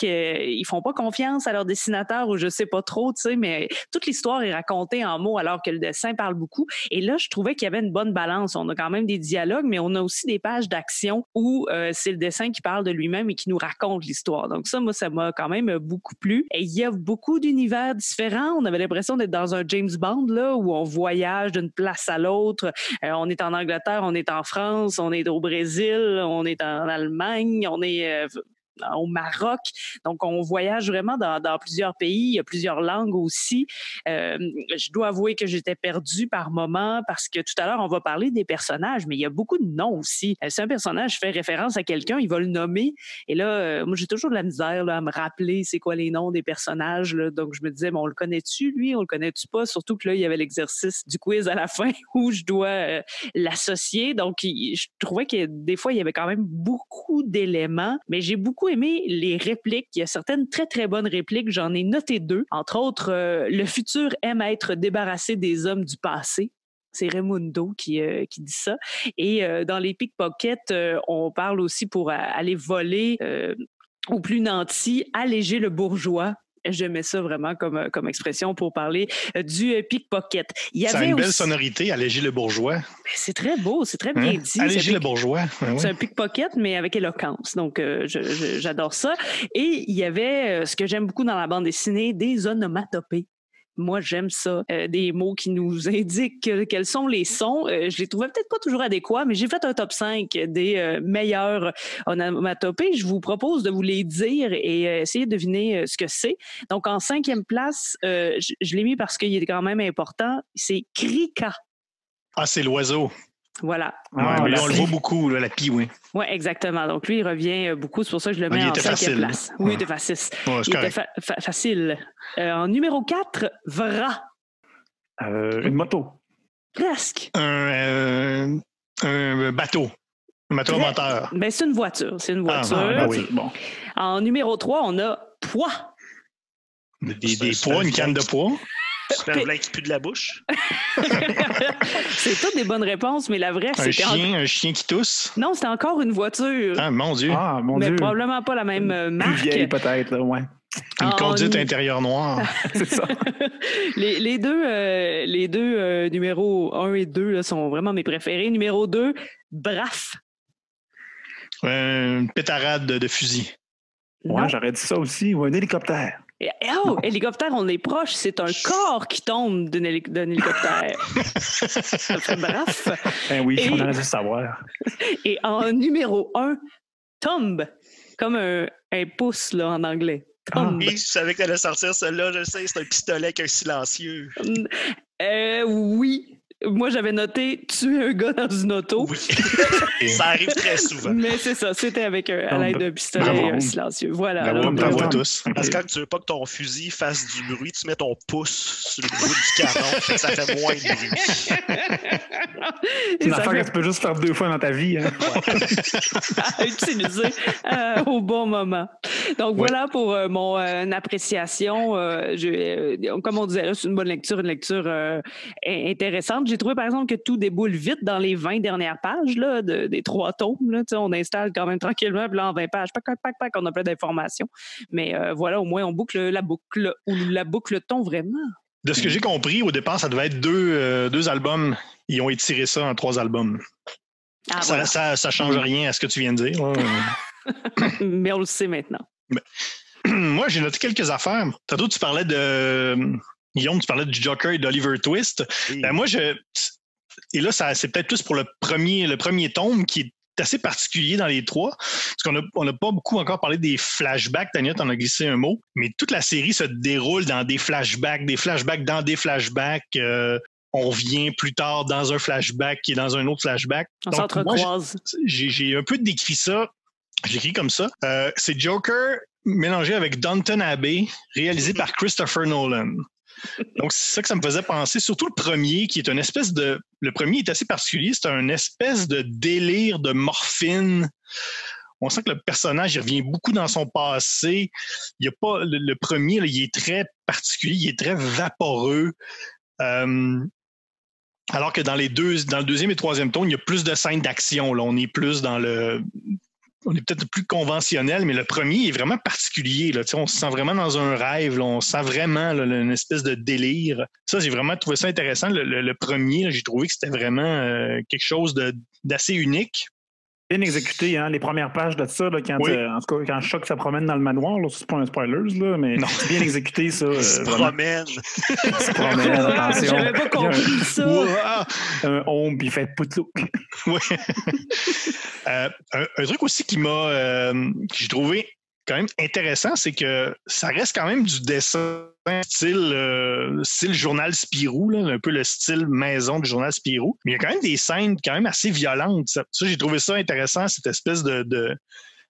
Speaker 5: qu'ils font pas confiance à leur dessinateur ou je sais pas trop, tu sais, mais toute l'histoire est racontée en mots alors que le dessin parle beaucoup. Et là, je trouvais qu'il y avait une bonne balance. On a quand même des dialogues, mais on a aussi des pages d'action où euh, c'est le dessin qui parle de lui-même et qui nous raconte l'histoire. Donc ça, moi, ça m'a quand même beaucoup plu. Et il y a beaucoup d'univers différents. On avait l'impression d'être dans un James Bond, là, où on voyage d'une place à l'autre. Euh, on est en Angleterre, on est en France, on est au Brésil, on est en Allemagne, on est euh, au Maroc. Donc, on voyage vraiment dans, dans plusieurs pays. Il y a plusieurs langues aussi. Euh, je dois avouer que j'étais perdue par moments parce que tout à l'heure, on va parler des personnages, mais il y a beaucoup de noms aussi. Euh, si un personnage fait référence à quelqu'un, il va le nommer. Et là, euh, moi, j'ai toujours de la misère là, à me rappeler c'est quoi les noms des personnages. là. Donc, je me disais, bon, on le connaît-tu, lui? On le connaît-tu pas? Surtout que là, il y avait l'exercice du quiz à la [LAUGHS] fin où je dois euh, l'associer. Donc, je trouvais que des fois, il y avait quand même beaucoup d'éléments, mais j'ai beaucoup aimé les répliques. Il y a certaines très, très bonnes répliques. J'en ai noté deux. Entre autres, euh, le futur aime être débarrassé des hommes du passé. C'est Raimundo qui, euh, qui dit ça. Et euh, dans les pickpockets, on parle aussi pour aller voler euh, au plus nanti, alléger le bourgeois. J'aimais ça vraiment comme, euh, comme expression pour parler euh, du euh, pickpocket. Il y
Speaker 2: Ça a
Speaker 5: avait
Speaker 2: une belle
Speaker 5: aussi-
Speaker 2: sonorité, alléger le bourgeois.
Speaker 5: C'est très beau, c'est très bien
Speaker 2: Hein?
Speaker 5: dit.
Speaker 2: Alléger
Speaker 5: C'est
Speaker 2: le bourgeois. Ouais.
Speaker 5: c'est un pickpocket, mais avec éloquence. Donc, euh, j'adore ça. Et il y avait, ce que j'aime beaucoup dans la bande dessinée, des onomatopées. Moi, j'aime ça. Euh, des mots qui nous [LAUGHS] indiquent que- quels sont les sons. Euh, je les trouvais peut-être pas toujours adéquats, mais j'ai fait un top 5 des euh, meilleurs onomatopées. Je vous propose de vous les dire et euh, essayer de deviner ce que c'est. Donc, en cinquième place, je, je l'ai mis parce qu'il est quand même important. C'est Krika.
Speaker 2: Ah, c'est l'oiseau.
Speaker 5: Voilà.
Speaker 3: Ah,
Speaker 2: on le voit beaucoup, là, la pie, oui.
Speaker 5: Oui, exactement. Donc, lui, il revient euh, beaucoup. C'est pour ça que je le
Speaker 2: Ah,
Speaker 5: mets
Speaker 2: il
Speaker 5: en cinquième
Speaker 2: facile.
Speaker 5: place. Oui, il
Speaker 2: Ouais.
Speaker 5: était facile.
Speaker 2: Ouais,
Speaker 5: Il était
Speaker 2: correct.
Speaker 5: fa- fa- facile. Euh, en numéro 4, Vra.
Speaker 3: Euh, une moto.
Speaker 5: Presque.
Speaker 2: Un, euh, un bateau. Un bateau moteur.
Speaker 5: Ben, c'est une voiture. C'est une
Speaker 2: Ah,
Speaker 5: voiture.
Speaker 2: ah,
Speaker 3: Ah
Speaker 2: oui.
Speaker 3: bon.
Speaker 5: En numéro 3, on a Poids.
Speaker 2: Des, des poids,
Speaker 4: un
Speaker 2: une canne de
Speaker 4: vieil-
Speaker 2: poids.
Speaker 4: Super blanc qui pue de la bouche? [LAUGHS]
Speaker 5: c'est toutes des bonnes réponses, mais la vraie,
Speaker 2: Un
Speaker 5: c'était. en-
Speaker 2: chien, un chien qui tousse?
Speaker 5: Non, c'était encore une voiture.
Speaker 2: Ah, mon Dieu.
Speaker 3: Ah, mon
Speaker 5: mais
Speaker 3: Dieu.
Speaker 5: probablement pas la même euh,
Speaker 3: Plus
Speaker 5: marque.
Speaker 3: vieille, peut-être, là, ouais.
Speaker 2: Une
Speaker 5: en-
Speaker 2: conduite intérieure noire. [LAUGHS]
Speaker 3: C'est ça. [LAUGHS]
Speaker 5: les, les deux, euh, les deux euh, numéros 1 et 2 là, sont vraiment mes préférés. Numéro 2, Braf.
Speaker 2: Une pétarade de, de fusil.
Speaker 3: Ouais, j'aurais dit ça aussi. Ou un hélicoptère.
Speaker 5: Et- Oh, hélicoptère, on est proche. C'est un corps qui tombe d'un héli- d'un hélicoptère. [LAUGHS] Ça fait braf.
Speaker 3: Ben oui,
Speaker 5: Et-
Speaker 3: on aurait dû le savoir. [LAUGHS]
Speaker 5: Et en numéro 1, tombe. Comme un, un pouce là, en anglais. Tombe.
Speaker 4: Oui, je savais que t'allais sortir celle-là, je sais, c'est un pistolet avec un silencieux.
Speaker 5: Euh, oui. Moi, j'avais noté tuer un gars dans une auto.
Speaker 4: Oui. [LAUGHS] ça arrive très souvent.
Speaker 5: Mais c'est ça, c'était avec un, à
Speaker 3: Donc,
Speaker 5: l'aide d'un pistolet
Speaker 3: bravo.
Speaker 5: et un silencieux. Voilà.
Speaker 2: Bravo,
Speaker 5: alors,
Speaker 2: bravo
Speaker 5: euh,
Speaker 2: à tous.
Speaker 4: Parce que quand tu veux pas que ton fusil fasse du bruit, tu mets ton pouce sur le bout du canon, fait que ça fait moins de bruit.
Speaker 3: C'est une affaire
Speaker 5: fait
Speaker 3: que tu peux juste faire deux fois dans ta vie. Hein.
Speaker 5: à [LAUGHS] utiliser euh, au bon moment. Donc voilà pour euh, mon euh, appréciation. Euh, je- euh, comme on disait, là, c'est une bonne lecture, une lecture euh, in- intéressante. J'ai trouvé par exemple que tout déboule vite dans les 20 dernières pages là, de- des trois tomes. Là. On installe quand même tranquillement, puis là en 20 pages, pac, pac, pac, pac, on a plein d'informations. Mais euh, voilà, au moins on boucle la boucle ou la boucle-t-on vraiment.
Speaker 2: De ce que j'ai compris, au départ, ça devait être deux, euh, deux albums. Ils ont étiré ça en trois albums.
Speaker 5: Ah,
Speaker 2: ça,
Speaker 5: voilà.
Speaker 2: ça, ça change rien à ce que tu viens de dire. [COUGHS]
Speaker 5: Mais on le sait maintenant. [COUGHS]
Speaker 2: Moi, j'ai noté quelques affaires. Tantôt, tu parlais de. Guillaume, tu parlais du Joker et d'Oliver Twist.
Speaker 4: Et-
Speaker 2: Ben, moi, je. Et là, ça, c'est peut-être plus pour le premier, le premier tome qui est assez particulier dans les trois. Parce qu'on n'a on a pas beaucoup encore parlé des flashbacks. Tania, t'en as glissé un mot. Mais toute la série se déroule dans des flashbacks, des flashbacks dans des flashbacks. Euh, on revient plus tard dans un flashback qui est dans un autre flashback.
Speaker 5: On
Speaker 2: Donc, moi,
Speaker 5: s'entrecroise.
Speaker 2: j'ai j'ai un peu décrit ça. J'ai écrit comme ça. Euh, c'est Joker mélangé avec Downton Abbey, réalisé par Christopher Nolan. Donc, c'est ça que ça me faisait penser. Surtout le premier, qui est une espèce de. Le premier est assez particulier. C'est un espèce de délire de morphine. On sent que le personnage revient beaucoup dans son passé. Il y a pas le, premier, il est très particulier, il est très vaporeux. Euh, alors que dans les deux, dans le deuxième et troisième tome, il y a plus de scènes d'action. Là, on est plus dans le, on est peut-être plus conventionnel, mais le premier est vraiment particulier. Là. On se sent vraiment dans un rêve. On sent vraiment une espèce de délire. Ça, j'ai vraiment trouvé ça intéressant. Le, premier, j'ai trouvé que c'était vraiment euh, quelque chose d'assez unique.
Speaker 3: Bien exécuté, hein, les premières pages de ça, là, quand,
Speaker 2: Oui.
Speaker 3: euh, en tout cas, quand Choc se promène dans le manoir, là, c'est pas un spoiler, là, mais
Speaker 2: Non.
Speaker 3: c'est bien exécuté, ça. [LAUGHS]
Speaker 4: Il se
Speaker 3: euh, vraiment.
Speaker 4: promène.
Speaker 3: Il se [LAUGHS] promène, attention.
Speaker 5: J'avais pas compris ça. [LAUGHS]
Speaker 3: Un home, puis il fait poutlouk.
Speaker 2: Ouais. Euh, un, un truc aussi qui m'a euh, que j'ai trouvé quand même intéressant, c'est que ça reste quand même du dessin style, euh, style journal Spirou, là, un peu le style maison du journal Spirou. Mais il y a quand même des scènes quand même assez violentes. Ça, j'ai trouvé ça intéressant, cette espèce de,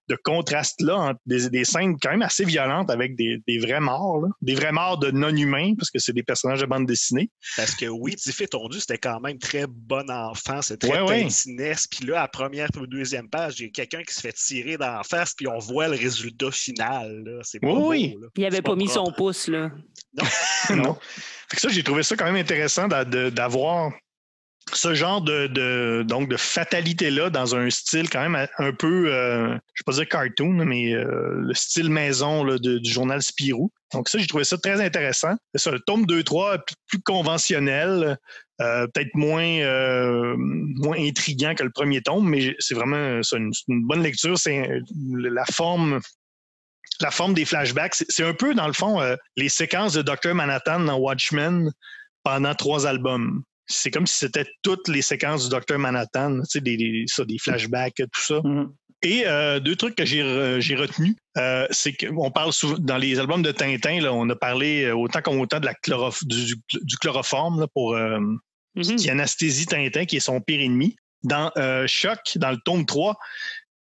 Speaker 2: de contraste-là entre des, des scènes quand même assez violentes avec des, des vrais morts, là. des vrais morts de non-humains, parce que c'est des personnages de bande dessinée.
Speaker 4: Parce que oui, Diffé Tondu, c'était quand même très bon enfant, c'est très
Speaker 2: Ouais,
Speaker 4: tintinesque. Puis là, à la première ou deuxième page, il y a quelqu'un qui se fait tirer dans la face, puis on voit le résultat final. là. C'est pas
Speaker 2: Oui,
Speaker 4: beau,
Speaker 2: oui.
Speaker 4: là.
Speaker 5: Il avait
Speaker 4: C'est
Speaker 5: pas, mis son pouce, là. [LAUGHS] [LAUGHS]
Speaker 2: non. Fait que ça, j'ai trouvé ça quand même intéressant d'avoir ce genre de, donc de fatalité-là dans un style quand même un peu, euh, je ne vais pas dire cartoon, mais euh, le style maison de- du journal Spirou. Donc ça, j'ai trouvé ça très intéressant. C'est un tome 2-3 plus, plus conventionnel, euh, peut-être moins, moins intriguant que le premier tome, mais c'est vraiment ça, une, bonne lecture. C'est la forme la forme des flashbacks. C'est- un peu, dans le fond, les séquences de Dr. Manhattan dans Watchmen pendant trois albums. C'est comme si c'était toutes les séquences du Dr. Manhattan, tu sais, des, des- ça, des flashbacks, tout ça.
Speaker 3: Mhm.
Speaker 2: Et euh, deux trucs que j'ai re- j'ai retenus, euh, c'est qu'on parle souvent dans les albums de Tintin, là, on a parlé euh, autant comme autant de la chlorof- du, chloroforme là, pour euh,
Speaker 5: Mhm.
Speaker 2: qui anesthésie Tintin, qui est son pire ennemi. Dans Choc, dans le tome 3,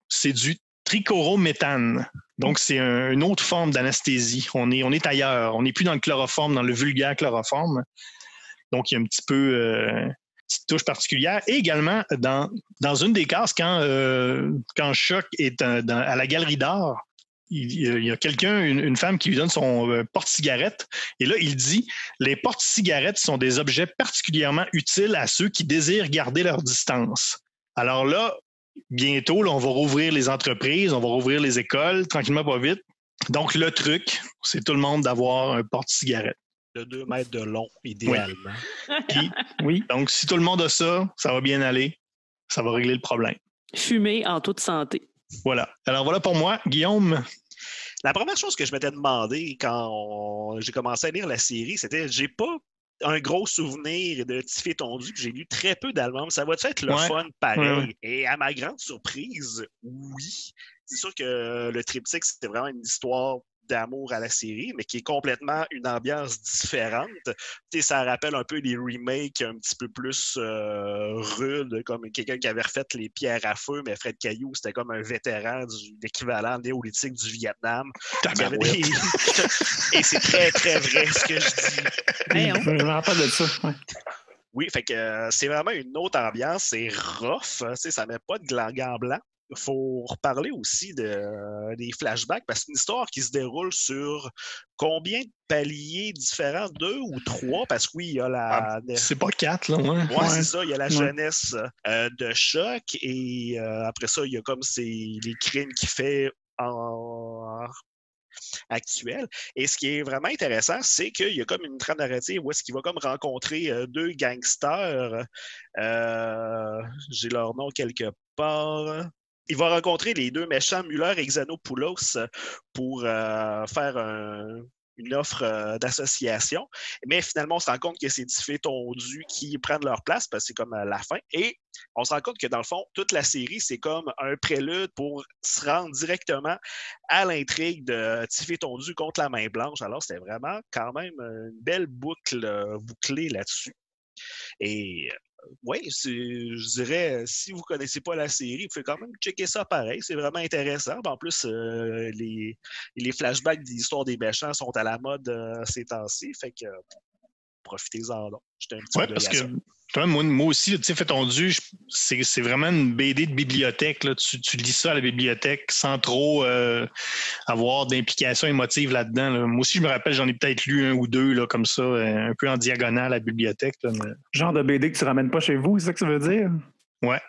Speaker 2: c'est du trichorométhane. Donc, c'est un- une autre forme d'anesthésie. On est, on est ailleurs. On n'est plus dans le chloroforme, dans le vulgaire chloroforme. Donc, il y a un petit peu euh, petite touche particulière. Et également, dans, dans une des cases, quand, euh, quand Choc est à la galerie d'art, il, y a quelqu'un, une, femme qui lui donne son euh, porte-cigarette. Et là, il dit Les porte-cigarettes sont des objets particulièrement utiles à ceux qui désirent garder leur distance. Alors là, bientôt, on va rouvrir les entreprises, on va rouvrir les écoles, tranquillement, pas vite. Donc, le truc, c'est tout le monde d'avoir un porte-cigarette.
Speaker 4: De 2 mètres de long, idéalement. [LAUGHS]
Speaker 2: Puis,
Speaker 3: Oui.
Speaker 2: donc, si tout le monde a ça, ça va bien aller. Ça va régler le problème.
Speaker 5: Fumer en toute santé.
Speaker 2: Voilà. Alors, voilà pour moi. Guillaume,
Speaker 4: La première chose que je m'étais demandé quand j'ai commencé à lire la série, c'était j'ai pas un gros souvenir de Tiffé Tondu, que j'ai lu très peu d'albums. Ça va être le
Speaker 2: Ouais.
Speaker 4: fun pareil?
Speaker 2: Ouais.
Speaker 4: Et à ma grande surprise, oui. C'est sûr que le triptyque, c'était vraiment une histoire d'amour à la série, mais qui est complètement une ambiance différente. Tu sais, ça rappelle un peu les remakes un petit peu plus euh, rudes, comme quelqu'un qui avait refait les pierres à feu, mais Fred Caillou, c'était comme un vétéran du l'équivalent néolithique du Vietnam. Des- [LAUGHS] Et c'est très, très vrai ce que je dis.
Speaker 3: Je me rappelle de ça. ouais.
Speaker 4: Oui, fait que euh, c'est vraiment une autre ambiance, c'est rough, hein, tu sais, ça met pas de gland blanc. Il faut reparler aussi de, euh, des flashbacks, parce que c'est une histoire qui se déroule sur combien de paliers différents, deux ou trois, parce que oui, il y a la...
Speaker 2: c'est pas quatre, là. Ouais.
Speaker 4: Ouais, c'est ça. Il y a la jeunesse euh, de choc et euh, après ça, il y a comme ces, les crimes qu'il fait en actuel. Et ce qui est vraiment intéressant, c'est qu'il y a comme une trame narrative où est-ce qu'il va comme rencontrer deux gangsters. euh, J'ai leur nom quelque part. Il va rencontrer les deux méchants Muller et Xanopoulos pour euh, faire un- une offre euh, d'association. Mais finalement, on se rend compte que c'est Tiffé Tondu qui prennent leur place parce que c'est comme euh, la fin. Et on se rend compte que dans le fond, toute la série, c'est comme un prélude pour se rendre directement à l'intrigue de Tiffé Tondu contre la main blanche. Alors, c'était vraiment quand même une belle boucle bouclée là-dessus. Et oui, je dirais, si vous ne connaissez pas la série, vous pouvez quand même checker ça pareil. C'est vraiment intéressant. En plus, euh, les, flashbacks d'histoire des méchants sont à la mode euh, ces temps-ci. Fait que profitez-en donc. J'étais un petit
Speaker 2: Ouais,
Speaker 4: peu
Speaker 2: parce que
Speaker 4: ça.
Speaker 2: toi, moi, moi aussi, tu sais, fait tondu, je- c'est c'est vraiment une BD de bibliothèque. Là. Tu, tu lis ça à la bibliothèque sans trop euh, avoir d'implication émotive là-dedans. là. Moi aussi, je me rappelle, j'en ai peut-être lu un ou deux là, comme ça, euh, un peu en diagonale à la bibliothèque. là, mais-
Speaker 3: Genre de BD que tu ramènes pas chez vous, c'est ça que ça veut dire?
Speaker 2: Ouais.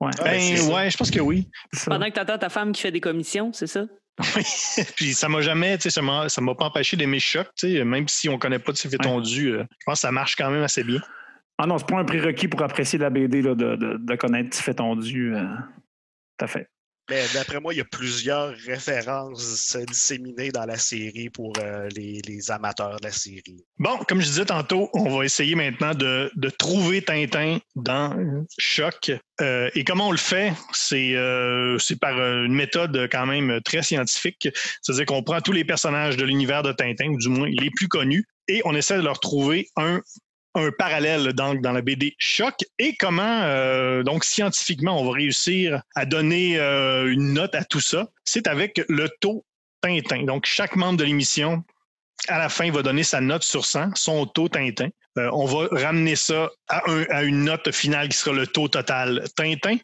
Speaker 3: Ouais.
Speaker 2: Ben, ouais, je pense que oui.
Speaker 5: Pendant que tu attends ta femme qui fait des commissions, c'est ça? [LAUGHS]
Speaker 2: Puis ça m'a jamais, tu sais, ça m'a pas empêché d'aimer Choc, tu sais, même si on connaît pas de fait tondu. euh, je pense que ça marche quand même assez bien.
Speaker 3: Ah non, c'est pas un prérequis pour apprécier la BD là, de, de, de connaître Tiffet Tondu. Euh, tout à fait.
Speaker 4: Mais d'après moi, il y a plusieurs références disséminées dans la série pour euh, les, amateurs de la série.
Speaker 2: Bon, comme je disais tantôt, on va essayer maintenant de, trouver Tintin dans Choc. Euh, et comment on le fait? C'est euh, c'est par une méthode quand même très scientifique. C'est-à-dire qu'on prend tous les personnages de l'univers de Tintin, ou du moins les plus connus, et on essaie de leur trouver un un parallèle dans, la BD Choc et comment, euh, donc scientifiquement, on va réussir à donner euh, une note à tout ça. C'est avec le taux Tintin. Donc, chaque membre de l'émission à la fin, va donner sa note sur 100, son taux Tintin. Euh, on va ramener ça à, un- à une note finale qui sera le taux total Tintin.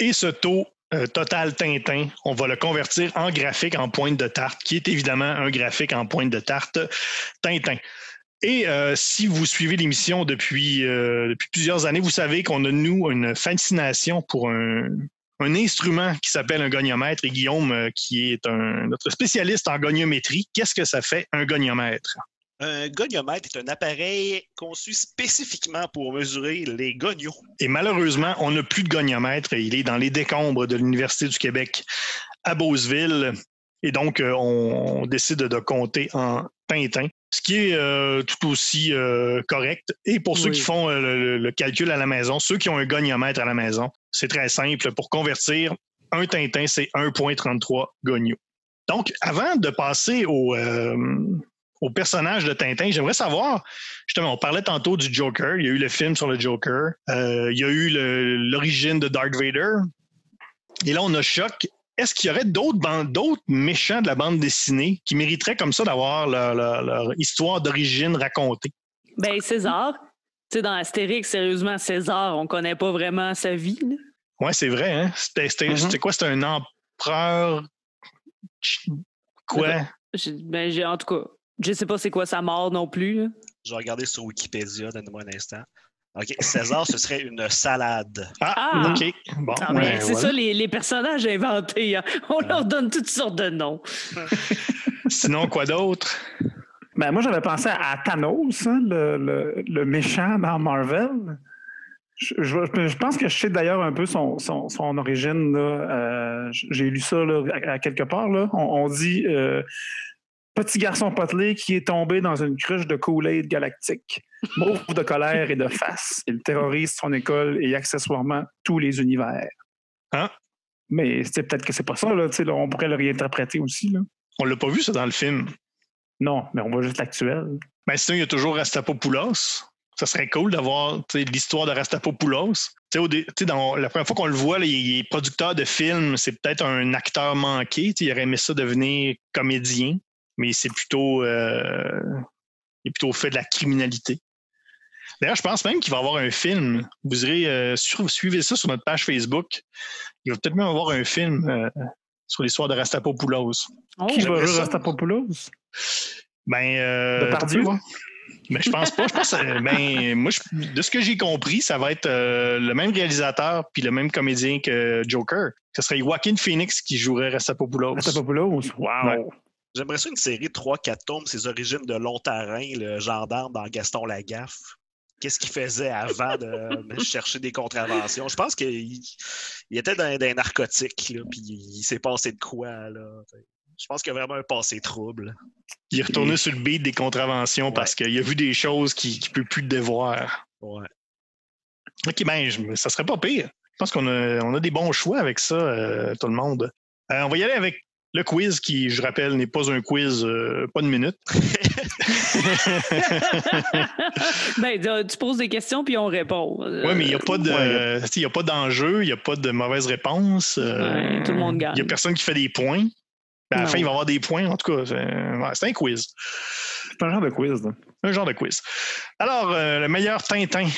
Speaker 2: Et ce taux total Tintin, on va le convertir en graphique en pointe de tarte, qui est évidemment un graphique en pointe de tarte Tintin. Et euh, si vous suivez l'émission depuis, euh, depuis plusieurs années, vous savez qu'on a, nous, une fascination pour un, un instrument qui s'appelle un goniomètre. Et Guillaume, euh, qui est un, notre spécialiste en goniométrie, qu'est-ce que ça fait un goniomètre?
Speaker 4: Un goniomètre est un appareil conçu spécifiquement pour mesurer les gonios.
Speaker 2: Et malheureusement, on n'a plus de goniomètre. Il est dans les décombres de l'Université du Québec à Beauceville. Et donc, on, on décide de compter en Tintin, ce qui est euh, tout aussi euh, correct. Et pour ceux qui font euh, le, le calcul à la maison, ceux qui ont un goniomètre à la maison, c'est très simple. Pour convertir, un Tintin, c'est 1,33 gonios. Donc, avant de passer au, au personnage de Tintin, j'aimerais savoir, justement, on parlait tantôt du Joker, il y a eu le film sur le Joker, il y a eu l'origine de Darth Vader, et là, on a Choc. Est-ce qu'il y aurait d'autres bandes- d'autres méchants de la bande dessinée qui mériteraient comme ça d'avoir leur, leur- leur histoire d'origine racontée?
Speaker 5: Ben, César. Tu sais, dans Astérix, sérieusement, César, on connaît pas vraiment sa vie.
Speaker 2: Ouais, c'est vrai, hein? C'était c'était- quoi? C'était un empereur Quoi?
Speaker 5: Je- ben, j'ai- en tout cas, je sais pas c'est quoi sa mort non plus. là.
Speaker 4: Je vais regarder sur Wikipédia, donne-moi un instant. OK, César, ce serait une salade.
Speaker 2: Ah,
Speaker 5: Ah!
Speaker 2: OK. Bon,
Speaker 5: Ah,
Speaker 2: ben,
Speaker 5: c'est ça, les, les personnages inventés. hein. On leur donne toutes sortes de noms. [LAUGHS]
Speaker 2: Sinon, quoi d'autre?
Speaker 3: Ben, moi, j'avais pensé à Thanos, hein, le, le- le méchant dans Marvel. Je, je- je pense que je sais d'ailleurs un peu son, son- son origine. Euh, J'ai lu ça là, à, à quelque part. Là. On, on dit euh, petit garçon potelé qui est tombé dans une cruche de Kool-Aid galactique. Mauve de colère et de face. Il terrorise son école et accessoirement tous les univers.
Speaker 2: Hein?
Speaker 3: Mais c'est peut-être que c'est pas ça. Là, là, on pourrait le réinterpréter aussi. Là.
Speaker 2: On l'a pas vu, ça, dans le film.
Speaker 3: Non, mais on voit juste l'actuel.
Speaker 2: Ben, sinon, il y a toujours Rastapopoulos. Ça serait cool d'avoir l'histoire de Rastapopoulos. Au dans, la première fois qu'on le voit, là, il est producteur de films. C'est peut-être un acteur manqué. Il aurait aimé ça devenir comédien, mais c'est plutôt, euh, il est plutôt fait de la criminalité. D'ailleurs, je pense même qu'il va y avoir un film. Vous irez euh, sur- suivez ça sur notre page Facebook. Il va peut-être même avoir un film euh, sur l'histoire de Rastapopoulos.
Speaker 5: Oh,
Speaker 3: Qui va jouer. Rastapopoulos?
Speaker 2: Ben, euh, vois. Mais je pense pas. Je pense, euh, ben, moi, je- de ce que j'ai compris, ça va être euh, le même réalisateur puis le même comédien que Joker. Ce serait Joaquin Phoenix qui jouerait Rastapopoulos.
Speaker 3: Rastapopoulos? Wow!
Speaker 2: Ouais.
Speaker 4: J'aimerais ça une série de 3-4 tomes, ses origines de Long-Tarin, le gendarme dans Gaston Lagaffe. Qu'est-ce qu'il faisait avant de [LAUGHS] chercher des contraventions? Je pense qu'il il était dans des narcotiques, là, puis il s'est passé de quoi, là. Je pense qu'il a vraiment un passé trouble.
Speaker 2: Il est retourné sur le beat des contraventions parce qu'il a vu des choses qu'il ne peut plus dévoir.
Speaker 4: Ouais.
Speaker 2: OK, ben, je- ça serait pas pire. Je pense qu'on a, on a des bons choix avec ça, euh, tout le monde. Euh, on va y aller avec le quiz qui, je rappelle, n'est pas un quiz, euh, pas [LAUGHS] de minute.
Speaker 5: ben, tu- poses des questions puis on répond.
Speaker 2: Oui, mais il n'y a pas de,
Speaker 3: ouais,
Speaker 2: tu sais, il y a pas d'enjeu, il n'y a pas de mauvaise réponse. euh,
Speaker 5: Ouais, tout le monde gagne.
Speaker 2: Il n'y a personne qui fait des points. Ben, à la
Speaker 5: Non.
Speaker 2: fin, il va y avoir des points. En tout cas, c'est ouais, un quiz.
Speaker 3: C'est un genre de quiz. là.
Speaker 2: Un genre de quiz. Alors, euh, le meilleur Tintin.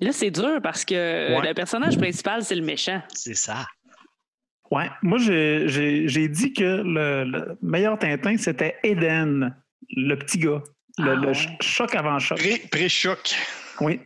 Speaker 5: Là, c'est dur parce que
Speaker 2: Ouais.
Speaker 5: le personnage principal, c'est le méchant.
Speaker 4: C'est ça.
Speaker 3: Ouais. Moi, j'ai- dit que le, le meilleur Tintin, c'était Eden, le petit gars. Le,
Speaker 5: Ah,
Speaker 3: le
Speaker 5: ouais.
Speaker 3: ch- choc avant choc.
Speaker 2: Pré- Pré-choc.
Speaker 3: Oui.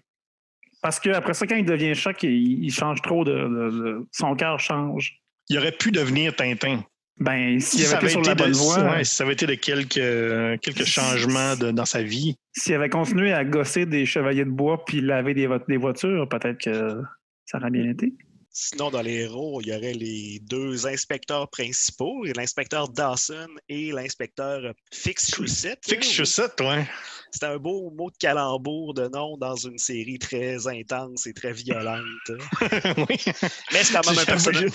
Speaker 3: Parce qu'après ça, quand il devient choc, il, il change trop de, de- de- Son cœur change.
Speaker 2: il aurait pu devenir Tintin.
Speaker 3: Ben, s'il
Speaker 2: Si ça
Speaker 3: avait été sur la bonne
Speaker 2: de-
Speaker 3: voie,
Speaker 2: ouais, si ça avait été de quelques, quelques changements de- dans sa vie.
Speaker 3: s'il avait continué à gosser des chevaliers de bois puis laver des, vo- des voitures, peut-être que ça aurait bien été.
Speaker 4: Sinon, dans les héros, il y aurait les deux inspecteurs principaux, l'inspecteur Dawson et l'inspecteur Fix Chaussette.
Speaker 2: Fix Chaussette, ouais.
Speaker 4: C'était un beau mot de calembour de nom dans une série très intense et très violente. [LAUGHS]
Speaker 2: oui.
Speaker 4: Mais c'est quand même un personnage,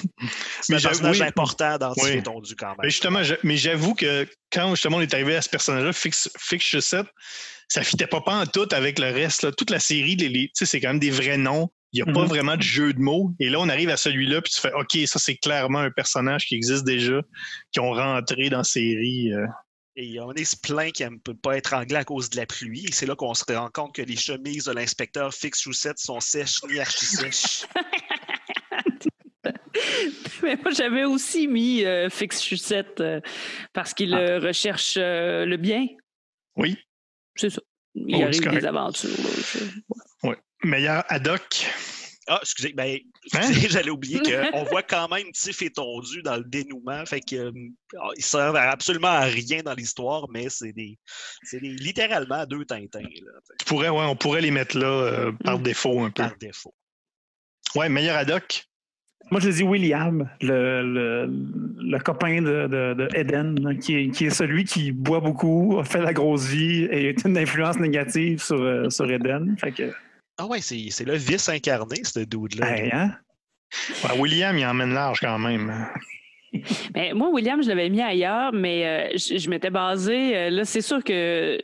Speaker 4: c'est
Speaker 2: mais
Speaker 4: un
Speaker 2: j'avoue-
Speaker 4: personnage
Speaker 2: oui.
Speaker 4: important dans
Speaker 2: Oui.
Speaker 4: Tondu quand même.
Speaker 2: Mais justement, je- mais j'avoue que quand justement on est arrivé à ce personnage-là, Fix, Fix Chaussette, ça fitait pas en tout avec le reste. là. Toute la série, les, les- c'est quand même des vrais noms. Il n'y a pas
Speaker 3: Mhm.
Speaker 2: vraiment de jeu de mots. Et là, on arrive à celui-là, puis tu fais OK, ça, c'est clairement un personnage qui existe déjà, qui ont rentré dans la série. euh.
Speaker 4: Et on est se plaint qu'il ne peut pas être anglais à cause de la pluie. Et c'est là qu'on se rend compte que les chemises de l'inspecteur Fix Chaussette sont sèches ni archi-sèches. [LAUGHS]
Speaker 5: Mais moi, j'avais aussi mis euh, Fix Chaussette euh, parce qu'il
Speaker 2: Ah.
Speaker 5: euh, recherche euh, le bien.
Speaker 2: Oui.
Speaker 5: C'est ça. Il
Speaker 2: Oh,
Speaker 5: arrive des aventures. là. Je-
Speaker 2: Meilleur ad hoc.
Speaker 4: Ah, excusez, ben,
Speaker 2: Hein? [LAUGHS]
Speaker 4: j'allais oublier qu'on [LAUGHS] voit quand même Tiff et Tondu dans le dénouement. Fait que euh, ah, ils servent à absolument à rien dans l'histoire, mais c'est des, c'est des littéralement deux Tintins là,
Speaker 2: Tu pourrais, ouais, on pourrait les mettre là euh, par
Speaker 5: Mm.
Speaker 2: défaut un peu.
Speaker 4: par défaut.
Speaker 2: Ouais, meilleur ad hoc?
Speaker 3: Moi, je dis William, le, le, le copain de, de, de Eden, qui, est, qui est celui qui boit beaucoup, a fait la grosse vie et est une influence négative sur, euh, sur Eden. Fait que,
Speaker 4: Ah ouais, c'est, c'est le vice incarné, ce dude-là.
Speaker 3: hey, hein?
Speaker 2: Ouais, William, il emmène large quand même. [LAUGHS]
Speaker 5: Ben, moi, William, je l'avais mis ailleurs, mais euh, je, je m'étais basé. euh, là, c'est sûr que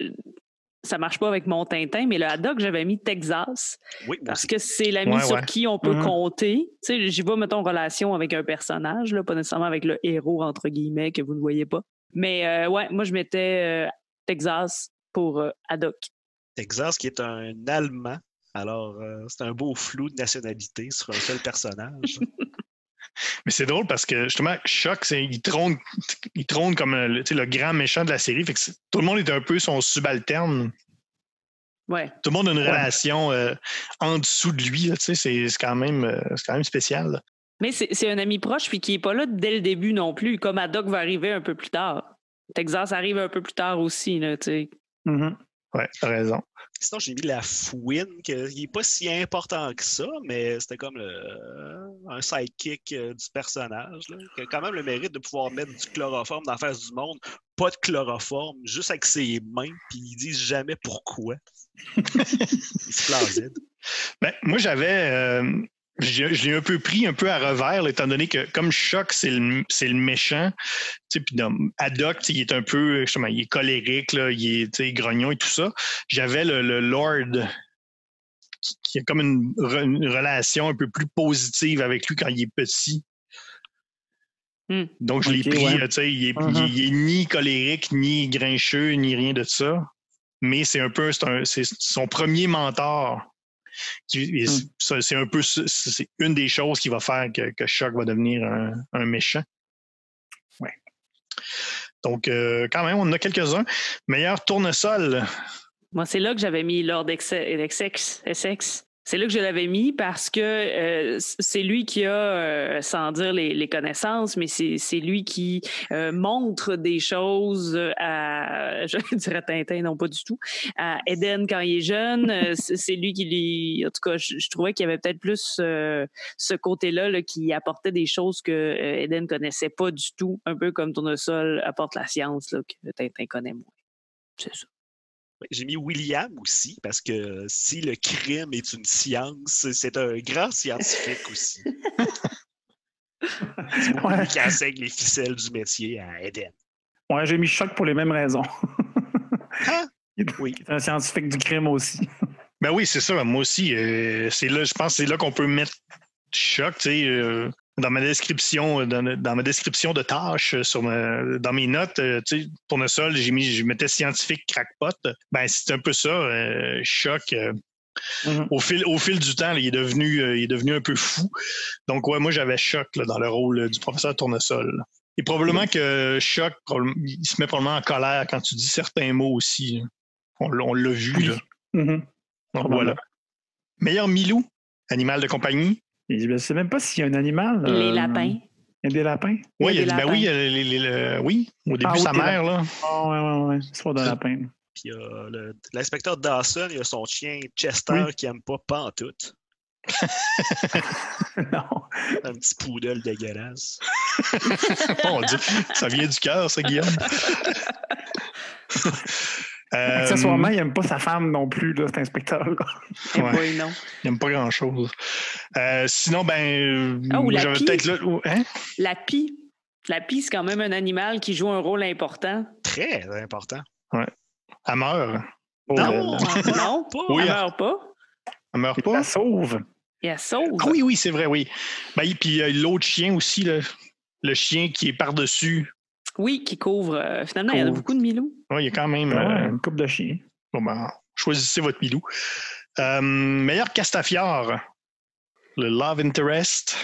Speaker 5: ça marche pas avec mon Tintin, mais le haddock, j'avais mis Texas
Speaker 4: Oui,
Speaker 5: parce que c'est l'ami
Speaker 2: Ouais,
Speaker 5: sur
Speaker 2: ouais.
Speaker 5: qui on peut
Speaker 3: Mhm.
Speaker 5: compter. Tu sais, j'y vais, mettons, en relation avec un personnage, là, pas nécessairement avec le héros, entre guillemets, que vous ne voyez pas. Mais euh, ouais, moi, je mettais euh, Texas pour euh, haddock.
Speaker 4: Texas, qui est un Allemand. Alors, euh, c'est un beau flou de nationalité sur un seul personnage. [LAUGHS]
Speaker 2: Mais c'est drôle parce que justement, Choc, c'est, il, trône, il trône comme euh, le, grand méchant de la série. Fait que c'est- tout le monde est un peu son subalterne.
Speaker 5: Ouais.
Speaker 2: Tout le monde a une relation euh, en dessous de lui. c'est, quand même, euh, c'est quand même spécial. là.
Speaker 5: Mais c'est un ami proche puis qui est pas là dès le début non plus, comme Haddock va arriver un peu plus tard. Texas arrive un peu plus tard aussi, là, sais.
Speaker 2: Ouais, t'as raison.
Speaker 4: Sinon, j'ai mis la fouine, qui n'est pas si important que ça, mais c'était comme le- un sidekick euh, du personnage, là, qui a quand même le mérite de pouvoir mettre du chloroforme dans la face du monde. Pas de chloroforme, juste avec ses mains, puis ils disent jamais pourquoi. [LAUGHS] C'est plausible.
Speaker 2: Ben, moi, j'avais. euh, je l'ai un peu pris un peu à revers, là, étant donné que comme Choc, c'est le, le méchant. tu sais, Puis Haddock, il est un peu. Justement, il est colérique, là, il est grognon et tout ça. J'avais le, le Lord qui, qui a comme une, re- une relation un peu plus positive avec lui quand il est petit.
Speaker 5: Hmm.
Speaker 2: Donc, je l'ai pris,
Speaker 3: ouais.
Speaker 2: tu sais, il, est,
Speaker 3: Mhm.
Speaker 2: il est- il est ni colérique, ni grincheux, ni rien de ça. Mais c'est un peu, un- c'est son premier mentor.
Speaker 3: Hmm.
Speaker 2: C'est un peu, c'est une des choses qui va faire que, que Shock va devenir un, un méchant.
Speaker 3: Ouais.
Speaker 2: Donc, euh, quand même, on en a quelques-uns. Meilleur tournesol.
Speaker 5: Moi, c'est là que j'avais mis Lord Essex. C'est là que je l'avais mis parce que euh, c'est lui qui a, euh, sans dire les, les connaissances, mais c'est lui qui euh, montre des choses à, [LAUGHS] je dirais Tintin, non pas du tout, à Eden quand il est jeune. Euh, C'est c'est lui qui lui, en tout cas, je, je trouvais qu'il y avait peut-être plus euh, ce côté-là là, qui apportait des choses que euh, Eden connaissait pas du tout, un peu comme Tournesol apporte la science là, que Tintin connaît moins. C'est ça.
Speaker 4: J'ai mis William aussi, parce que si le crime est une science, c'est un grand scientifique aussi. [LAUGHS]
Speaker 3: Ouais.
Speaker 4: Lui qui enseigne les ficelles du métier à Eden.
Speaker 3: Ouais, j'ai mis choc pour les mêmes raisons. [LAUGHS]
Speaker 4: Hein? Oui. [LAUGHS]
Speaker 3: il est un scientifique du crime aussi.
Speaker 2: Ben oui, c'est ça. Moi aussi, euh, c'est là, je pense que c'est là qu'on peut mettre Choc, tu sais. euh, dans ma description, euh, dans, dans ma description de tâches euh, sur ma- dans mes notes, euh, tu sais, tournesol, j'ai mis, je mettais scientifique crackpot. Ben c'est un peu ça. euh, choc. euh,
Speaker 3: Mhm.
Speaker 2: au fil, au fil du temps, là, il est devenu, euh, il est devenu un peu fou. Donc ouais, moi j'avais choc là, dans le rôle euh, du professeur tournesol. Et probablement que choc, il se met probablement en colère quand tu dis certains mots aussi. On, l'a- on l'a vu là.
Speaker 3: Mhm.
Speaker 2: Donc, voilà. Meilleur Milou, animal de compagnie.
Speaker 3: Et Je ne sais même pas s'il y a un animal.
Speaker 5: Les
Speaker 3: euh,
Speaker 5: lapins.
Speaker 3: Il y a des lapins.
Speaker 5: Il y a
Speaker 2: Oui, il
Speaker 5: des
Speaker 2: a dit, ben
Speaker 5: lapins.
Speaker 2: oui, euh, les- les- le- oui, au début,
Speaker 3: Ah oui,
Speaker 2: sa
Speaker 3: des
Speaker 2: mère, là.
Speaker 3: Ah, ouais, ouais, ouais. Histoire de
Speaker 2: C'est-
Speaker 3: lapin.
Speaker 4: Puis euh, le- l'inspecteur Dawson, il a son chien Chester
Speaker 3: Oui.
Speaker 4: qui aime pas pantoute. [LAUGHS]
Speaker 3: non.
Speaker 4: Un petit poodle dégueulasse. [LAUGHS]
Speaker 2: Mon Dieu, ça vient du cœur, ça, Guillaume. [LAUGHS] Euh,
Speaker 3: Accessoirement, il n'aime pas sa femme non plus, là, cet inspecteur-là.
Speaker 5: Eh
Speaker 2: ouais. il n'aime pas grand-chose. Euh, sinon, ben,
Speaker 5: ou
Speaker 2: moi,
Speaker 5: la
Speaker 2: j'avais
Speaker 5: pie.
Speaker 2: peut-être là. Hein?
Speaker 5: La pie. La pie, c'est quand même un animal qui joue un rôle important.
Speaker 4: Très important.
Speaker 2: Elle meurt.
Speaker 3: Oh,
Speaker 4: Non.
Speaker 5: non,
Speaker 4: Pas. [LAUGHS]
Speaker 2: Oui,
Speaker 5: elle
Speaker 2: elle-
Speaker 5: meurt pas.
Speaker 2: Elle meurt pas.
Speaker 3: la sauve.
Speaker 5: Et elle sauve.
Speaker 2: Ah oui, oui, c'est vrai, oui. Ben, et puis euh, l'autre chien aussi, là, le chien qui est par-dessus.
Speaker 5: Oui, qui couvre. euh, finalement, il y en a beaucoup de Milou.
Speaker 2: Ouais, il y a quand même.
Speaker 3: Ouais,
Speaker 2: euh,
Speaker 3: une coupe de chien.
Speaker 2: bon, ben, choisissez votre Milou. Euh, meilleur Castafiore. Le Love Interest.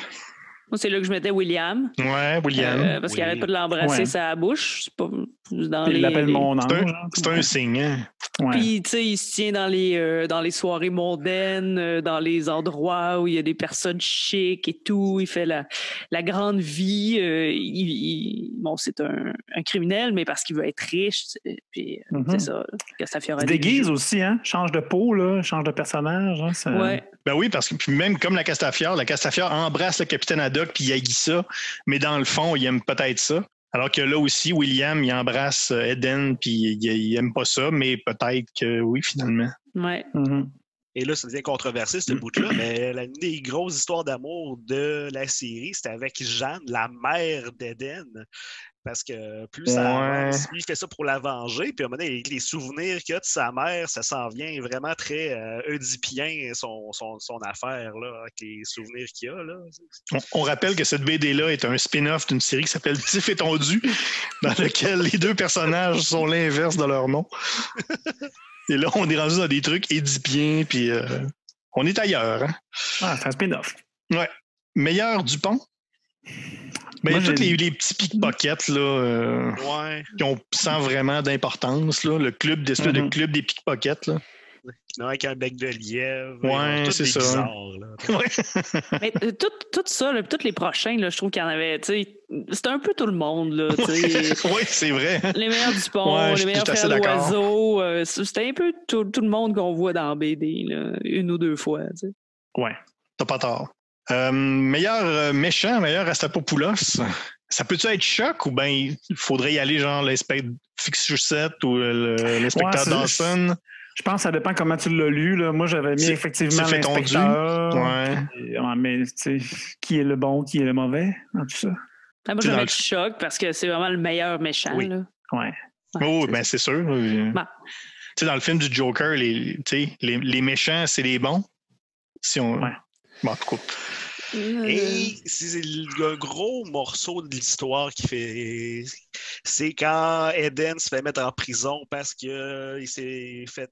Speaker 5: Moi, c'est là que je mettais William.
Speaker 2: Ouais, William.
Speaker 5: euh, parce qu'il
Speaker 4: Oui.
Speaker 5: arrête pas de l'embrasser
Speaker 3: Ouais.
Speaker 5: sa bouche. C'est pas dans
Speaker 3: Il
Speaker 5: les-
Speaker 3: l'appelle
Speaker 5: les-
Speaker 3: mon ange.
Speaker 2: C'est un-
Speaker 3: hein.
Speaker 2: C'est un signe, hein?
Speaker 3: Ouais.
Speaker 5: Puis, tu sais, il se tient dans les, euh, dans les soirées mondaines, euh, dans les endroits où il y a des personnes chics et tout. Il fait la, la grande vie. euh, il, il- bon, c'est un, un criminel, mais parce qu'il veut être riche. Puis,
Speaker 3: Mhm.
Speaker 5: c'est ça. Castafiore
Speaker 3: Il
Speaker 5: a
Speaker 3: se
Speaker 5: des
Speaker 3: déguise aussi, hein? Change de peau, là, change de personnage. hein, ça-
Speaker 5: Ouais.
Speaker 2: Ben oui, parce que puis même comme la Castafiore, la Castafiore embrasse le capitaine Puis il haït ça, mais dans le fond, il aime peut-être ça. Alors que là aussi, William, il embrasse euh, Eden puis il, il aime pas ça, mais peut-être que oui, finalement.
Speaker 5: Ouais.
Speaker 3: Mhm.
Speaker 4: Et là, ça devient controversé, ce bout-là, mais l'une des grosses histoires d'amour de la série, c'était avec Jeanne, la mère d'Eden. Parce que plus ça avance, il fait ça pour la venger. Puis à un moment donné, avec les souvenirs qu'il a de sa mère, ça s'en vient vraiment très euh, oedipien, son, son, son affaire, là, avec les souvenirs qu'il a. Là.
Speaker 2: On, on rappelle que cette BD-là est un spin-off d'une série qui s'appelle Tiff et Tondu, dans lequel les deux personnages sont l'inverse de leur nom. [LAUGHS] Et là, on est rendu dans des trucs édipiens, puis euh, on est ailleurs. hein.
Speaker 3: Ah, c'est un spin-off.
Speaker 2: Meilleur Dupont? Mais
Speaker 3: Moi,
Speaker 2: tous les, les petits pickpockets, là, euh,
Speaker 4: Ouais.
Speaker 2: qui ont sans vraiment d'importance, là, le club, des,
Speaker 3: Mhm.
Speaker 2: le club des pickpockets, là.
Speaker 4: Non, avec un bec de lièvre.
Speaker 2: Ouais, c'est
Speaker 4: des
Speaker 2: ça.
Speaker 4: bizarres, là. [LAUGHS] [LAUGHS]
Speaker 5: Mais euh, tout, tout ça, là, tous les prochains, là, je trouve qu'il y en avait. tu sais, C'était un peu tout le monde. Là, tu sais.
Speaker 2: oui, [LAUGHS] c'est vrai.
Speaker 5: les meilleurs du pont,
Speaker 2: Ouais,
Speaker 5: les meilleurs frères d'oiseaux. euh, C'était un peu tout, tout le monde qu'on voit dans BD, là, une ou deux fois. tu sais.
Speaker 3: Ouais.
Speaker 2: T'as pas tort. Euh, meilleur euh, méchant, meilleur Rastapopoulos. Ça peut-tu être choc ou bien il faudrait y aller genre l'inspecteur Fixuset ou euh, le- l'inspecteur
Speaker 3: Ouais, c'est-
Speaker 2: Dawson?
Speaker 3: Je pense que ça dépend comment tu l'as lu. Là. Moi, j'avais mis effectivement l'inspecteur.
Speaker 2: Ouais.
Speaker 3: Et, ouais, mais tu sais, qui est le bon, qui est le mauvais dans tout ça?
Speaker 5: Ah, moi, je vais
Speaker 2: dans
Speaker 5: mettre choc parce que c'est vraiment le meilleur méchant.
Speaker 4: Oui.
Speaker 5: Là.
Speaker 3: Ouais.
Speaker 5: Ouais,
Speaker 2: oh,
Speaker 5: c'est
Speaker 2: ben c'est sûr. Euh,
Speaker 5: Bon.
Speaker 2: Tu sais, dans le film du Joker, les, tu sais, les, les méchants, c'est les bons. Si on.
Speaker 3: Ouais.
Speaker 2: Bon, en tout cas.
Speaker 5: Euh,
Speaker 4: Et c'est le gros morceau de l'histoire qui fait. C'est quand Eden se fait mettre en prison parce qu'il s'est fait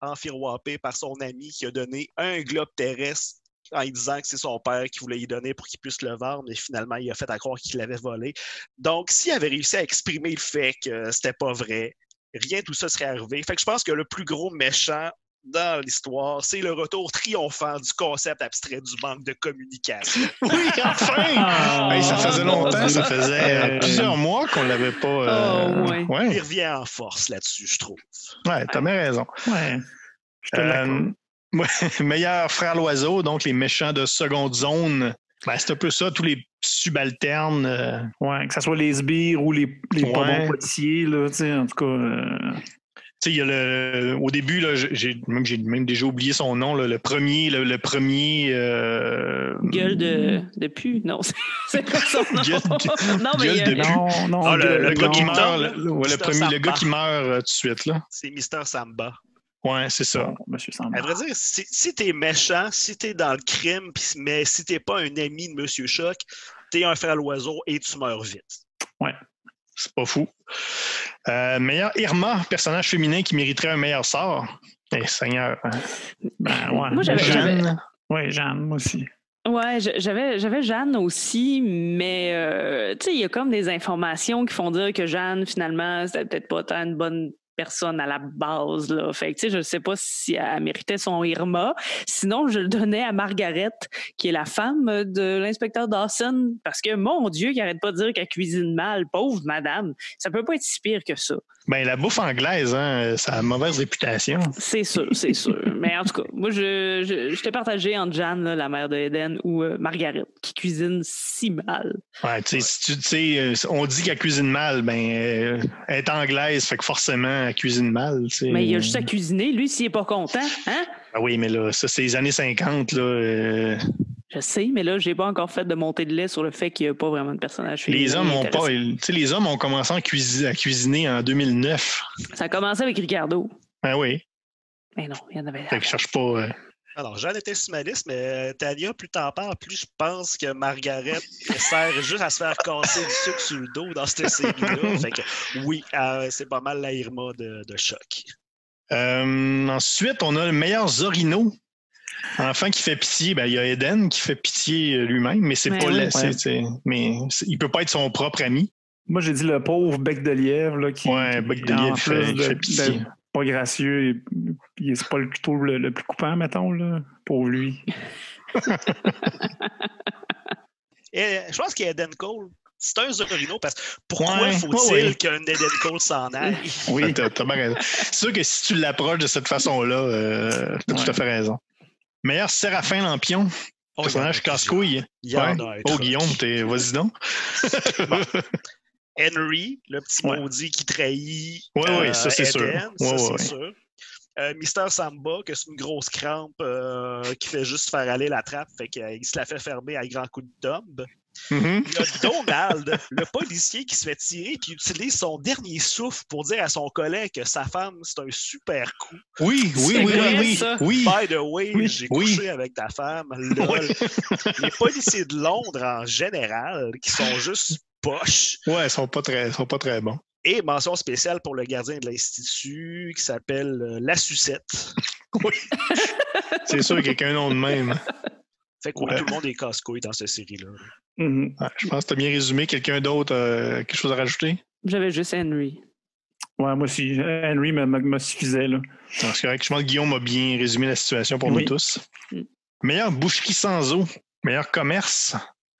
Speaker 4: enfiroiper par son ami qui a donné un globe terrestre en lui disant que c'est son père qui voulait y donner pour qu'il puisse le vendre, mais finalement, il a fait à croire qu'il l'avait volé. Donc, s'il avait réussi à exprimer le fait que c'était pas vrai, rien de tout ça serait arrivé. Fait je pense que le plus gros méchant dans l'histoire, c'est le retour triomphant du concept abstrait du manque de communication. [LAUGHS]
Speaker 2: Oui, enfin!
Speaker 3: Ah,
Speaker 2: Hey, ça faisait
Speaker 5: mon
Speaker 2: longtemps, ça faisait euh,
Speaker 3: Euh,
Speaker 2: plusieurs mois qu'on l'avait pas. euh,
Speaker 5: Oh, ouais.
Speaker 4: Il
Speaker 2: ouais,
Speaker 4: revient en force là-dessus, je trouve.
Speaker 2: ouais, t'as bien raison.
Speaker 3: Ouais. Je te l'accorde.
Speaker 2: Euh, ouais, [LAUGHS] meilleur frère l'oiseau, donc les méchants de seconde zone. Ben, c'est un peu ça, tous les subalternes. euh,
Speaker 3: Ouais, que ce soit les sbires ou les, les pas
Speaker 2: Ouais.
Speaker 3: bons policiers, là, tu sais, en tout cas. Euh,
Speaker 2: tu sais, il y a le, au début, là, j'ai même, j'ai même déjà oublié son nom, là, le premier, le, le premier. euh,
Speaker 5: Gueule de, de pu. Non, [LAUGHS] c'est- pas son nom.
Speaker 2: Gueule de- [LAUGHS]
Speaker 5: non, mais
Speaker 2: gueule de pu.
Speaker 3: Non, non.
Speaker 4: Ah, le-
Speaker 3: gars,
Speaker 4: le gars
Speaker 3: non.
Speaker 4: qui
Speaker 2: meurt, le, le- ouais, le
Speaker 4: Mr.
Speaker 2: premier, le gars qui meurt euh, tout de suite, là.
Speaker 4: C'est Mister Samba.
Speaker 2: Ouais, c'est ça.
Speaker 3: Monsieur Samba.
Speaker 4: À vrai dire, si, si t'es méchant, si t'es dans le crime, pis- mais si t'es pas un ami de Monsieur Choc, t'es un frère l'oiseau et tu meurs vite.
Speaker 2: C'est pas fou. Euh, meilleur Irma, personnage féminin qui mériterait un meilleur sort. Eh, Seigneur. hein.
Speaker 3: Ben, ouais.
Speaker 5: Moi, j'avais-
Speaker 2: Jeanne.
Speaker 3: Ouais, Jeanne, moi aussi.
Speaker 5: Ouais, j'avais j'avais Jeanne aussi, mais euh, tu sais, il y a comme des informations qui font dire que Jeanne, finalement, c'était peut-être pas tant une bonne personne à la base. Là. Fait que, tu sais, je ne sais pas si elle méritait son Irma. Sinon, je le donnais à Margaret, qui est la femme de l'inspecteur Dawson, parce que, mon Dieu, qui arrête pas de dire qu'elle cuisine mal, pauvre madame. Ça peut pas être si pire que ça.
Speaker 2: Ben, la bouffe anglaise, hein, ça a mauvaise réputation.
Speaker 5: C'est sûr, c'est sûr. Mais en tout cas, moi, je, je, je t'ai partagé entre Jeanne, là, la mère de Eden, ou euh, Margaret, qui cuisine si mal.
Speaker 2: Ouais, tu sais, si tu tu sais, euh, on dit qu'elle cuisine mal, ben, euh, elle est anglaise, fait que forcément, elle cuisine mal.
Speaker 5: Mais il a juste à cuisiner, lui, s'il est pas content, hein?
Speaker 2: Ah oui, mais là, ça, c'est les années 50, là. euh,
Speaker 5: Je sais, mais là, j'ai pas encore fait de montée de lait sur le fait qu'il n'y a pas vraiment de personnage
Speaker 2: les hommes ont pas. les hommes ont commencé à cuisiner, à cuisiner en 2009.
Speaker 5: Ça a commencé avec Ricardo.
Speaker 2: Ah oui.
Speaker 5: Mais non, il y en avait.
Speaker 2: Fait que je cherche pas. euh,
Speaker 4: Alors, Jeanne était sur ma liste, mais euh, Tania, plus t'en parles, plus je pense que Margaret [LAUGHS] sert juste à se faire casser du sucre sur le dos dans cette série-là. [LAUGHS] Fait que oui, euh, c'est pas mal la Irma de, de choc.
Speaker 2: Euh, ensuite, on a le meilleur Zorino. Enfant qui fait pitié, ben, il y a Eden qui fait pitié lui-même, mais c'est
Speaker 5: Ouais,
Speaker 2: pas
Speaker 5: ouais.
Speaker 2: mais il peut pas être son propre ami.
Speaker 3: Moi, j'ai dit le pauvre bec de lièvre, là, qui.
Speaker 2: Ouais,
Speaker 3: qui,
Speaker 2: bec de
Speaker 3: en
Speaker 2: lièvre, fait pitié.
Speaker 3: Pas gracieux, et, c'est pas le couteau le, le plus coupant, mettons, là. Pauvre lui. [LAUGHS]
Speaker 4: Et je pense qu'Eden Cole, c'est un Zorino parce que pourquoi
Speaker 2: Ouais,
Speaker 4: faut-il
Speaker 2: ouais, ouais.
Speaker 4: qu'un Eden Cole s'en aille? [LAUGHS]
Speaker 2: Oui, t'as bien raison. C'est sûr que si tu l'approches de cette façon-là, euh, t'as tout à fait raison. Meilleur Séraphin Lampion,
Speaker 4: Oh,
Speaker 2: personnage
Speaker 4: y a
Speaker 2: casse-couille.
Speaker 4: Y a
Speaker 2: Oh,
Speaker 4: truc.
Speaker 2: Guillaume, t'es... vas-y donc. [LAUGHS]
Speaker 4: Henry, le petit
Speaker 3: Ouais.
Speaker 4: maudit qui trahit.
Speaker 2: Ça, c'est sûr.
Speaker 4: Eden,
Speaker 2: Ouais,
Speaker 4: ça,
Speaker 2: ouais,
Speaker 4: c'est sûr. Euh, Mister Samba, que c'est une grosse crampe euh, qui fait juste faire aller la trappe, fait qu'il se la fait fermer à grands coups de dombe.
Speaker 2: Mhm.
Speaker 4: Il y a Donald, le policier qui se fait tirer puis utilise son dernier souffle pour dire à son collègue que sa femme, c'est un super coup.
Speaker 2: Oui, oui,
Speaker 5: C'est
Speaker 2: oui,
Speaker 5: vrai,
Speaker 2: oui, oui.
Speaker 5: ça?
Speaker 2: Oui.
Speaker 4: By the way,
Speaker 2: Oui,
Speaker 4: j'ai
Speaker 2: oui.
Speaker 4: couché avec ta femme. Lol. Les policiers de Londres en général, qui sont juste poches.
Speaker 2: Ouais, ils sont pas très, ils sont pas très bons.
Speaker 4: Et mention spéciale pour le gardien de l'Institut qui s'appelle euh, La Sucette. [LAUGHS]
Speaker 2: C'est sûr qu'il y a qu'un nom de même.
Speaker 4: Fait que
Speaker 2: Ouais.
Speaker 4: tout le monde est casse-couille dans cette série-là.
Speaker 3: Mhm.
Speaker 2: Ouais, je pense que tu as bien résumé. Quelqu'un d'autre, euh, quelque chose à rajouter?
Speaker 5: J'avais juste Henry.
Speaker 3: Ouais, moi aussi. Henry me, me- me suffisait. Là.
Speaker 2: Non, C'est correct. Je pense que Guillaume a bien résumé la situation pour nous tous.
Speaker 5: Mm.
Speaker 2: Meilleure boucherie sans eau, meilleur commerce.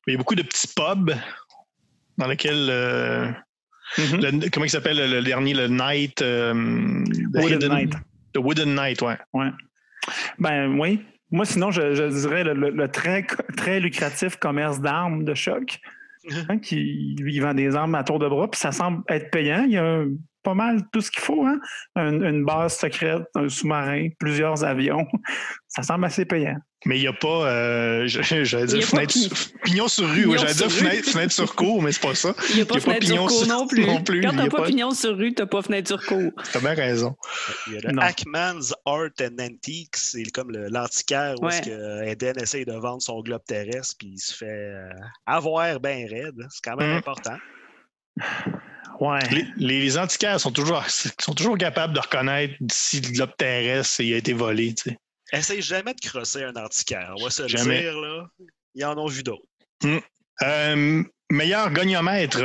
Speaker 2: Il y a beaucoup de petits pubs dans lesquels. euh,
Speaker 3: Mhm.
Speaker 2: le- comment il s'appelle le, dernier, le Night. euh, the
Speaker 3: Wooden
Speaker 2: Hidden-
Speaker 3: Night.
Speaker 2: The Wooden Night, ouais.
Speaker 3: Ben oui. Moi, sinon, je, je dirais le, le- le très, très lucratif commerce d'armes de choc, [LAUGHS] hein, qui il vend des armes à tour de bras, puis ça semble être payant. Il y a pas mal tout ce qu'il faut, hein? Un- une base secrète, un sous-marin, plusieurs avions. [LAUGHS] Ça semble assez payant.
Speaker 2: Mais il n'y a pas. euh, [LAUGHS] j'allais dire fenêtre sur- pignon sur rue.
Speaker 5: Pignon
Speaker 2: ouais, J'allais dire fenêtre, fenêtre sur cour, mais c'est pas ça.
Speaker 5: Il n'y a pas
Speaker 2: y a pas
Speaker 5: fenêtre sur
Speaker 2: pignon
Speaker 5: cour
Speaker 2: sur-
Speaker 5: non plus. [LAUGHS]
Speaker 2: non plus,
Speaker 5: Quand
Speaker 2: a
Speaker 5: t'as pas
Speaker 2: pas-
Speaker 5: pignon sur rue, t'as pas fenêtre sur cour.
Speaker 2: T'as bien raison.
Speaker 4: Il y a le. Hackman's Art and Antiques, c'est comme l'antiquaire où que Eden essaye de vendre son globe terrestre puis il se fait euh, avoir bien raide. C'est quand même
Speaker 2: Mhm.
Speaker 4: important.
Speaker 3: Ouais.
Speaker 2: Les, les antiquaires sont toujours, sont toujours capables de reconnaître si terrestre il a été volé. Tu sais.
Speaker 4: Essaye jamais de crosser un antiquaire. On va se le
Speaker 2: Jamais.
Speaker 4: dire, là. Ils en ont vu d'autres.
Speaker 2: Euh, meilleur goniomètre,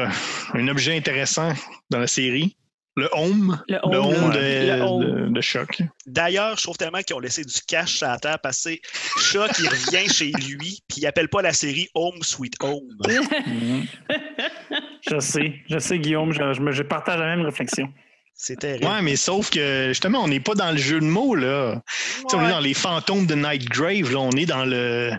Speaker 2: un objet intéressant dans la série. Le home.
Speaker 5: Le
Speaker 2: Le
Speaker 5: home,
Speaker 2: de,
Speaker 5: Le home.
Speaker 2: de- de choc.
Speaker 4: D'ailleurs, je trouve tellement qu'ils ont laissé du cash à la terre passer. Choc, il revient chez lui, puis il appelle pas la série Home Sweet Home.
Speaker 3: Mhm. [LAUGHS] je sais, je sais, Guillaume, je, je me- je partage la même réflexion.
Speaker 4: C'est terrible.
Speaker 2: Ouais, mais sauf que justement, on n'est pas dans le jeu de mots, là. Tu sais, On est dans les fantômes de Nightgrave, là. On est dans le.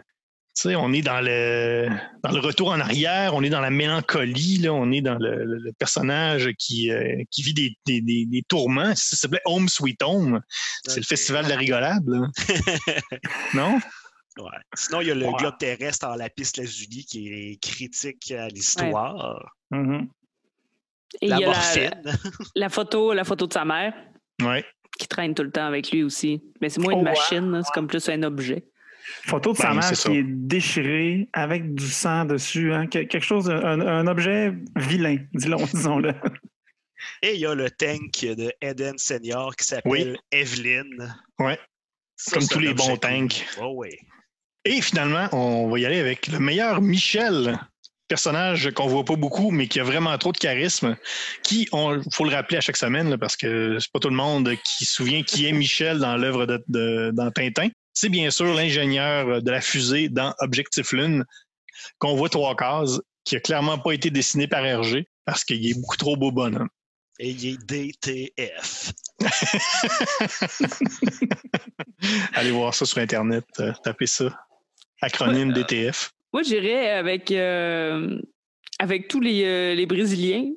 Speaker 2: Tu sais, on est dans le dans le retour en arrière, on est dans la mélancolie, là, on est dans le, le- le personnage qui, euh, qui vit des, des, des- des tourments. Ça s'appelait Home Sweet Home. C'est le festival de la rigolade, là. [LAUGHS] non?
Speaker 4: Ouais. Sinon, il y a le
Speaker 3: Ouais.
Speaker 4: globe terrestre en lapis lazuli qui est critique à l'histoire.
Speaker 3: Mhm.
Speaker 5: Et il
Speaker 4: La
Speaker 5: y a [LAUGHS] la, photo, la photo de sa mère
Speaker 2: Ouais.
Speaker 5: qui traîne tout le temps avec lui aussi. Mais c'est moins
Speaker 3: Oh,
Speaker 5: une
Speaker 3: ouais.
Speaker 5: machine, c'est comme plus un objet.
Speaker 3: Photo de sa
Speaker 2: Ben,
Speaker 3: mère qui est déchirée avec du sang dessus. Hein? Que- Quelque chose, un, un objet vilain, [LAUGHS] disons- disons-le.
Speaker 4: Et il y a le tank de Eden Senior qui s'appelle Evelyn.
Speaker 2: Ouais.
Speaker 4: Ça,
Speaker 2: Comme tous les bons tanks.
Speaker 4: Oh, oui.
Speaker 2: Et finalement, on va y aller avec le meilleur Michel, personnage qu'on voit pas beaucoup, mais qui a vraiment trop de charisme, qui, il faut le rappeler à chaque semaine, là, parce que c'est pas tout le monde qui se souvient qui est Michel dans l'œuvre de, de- dans Tintin. C'est bien sûr l'ingénieur de la fusée dans Objectif Lune, qu'on voit trois cases, qui a clairement pas été dessiné par Hergé, parce qu'il est beaucoup trop beau bonhomme.
Speaker 4: Et il est DTF. [LAUGHS]
Speaker 2: Allez voir ça sur Internet, euh, tapez ça. Acronyme DTF.
Speaker 5: Moi, j'irais avec, euh, avec tous les, euh, les Brésiliens.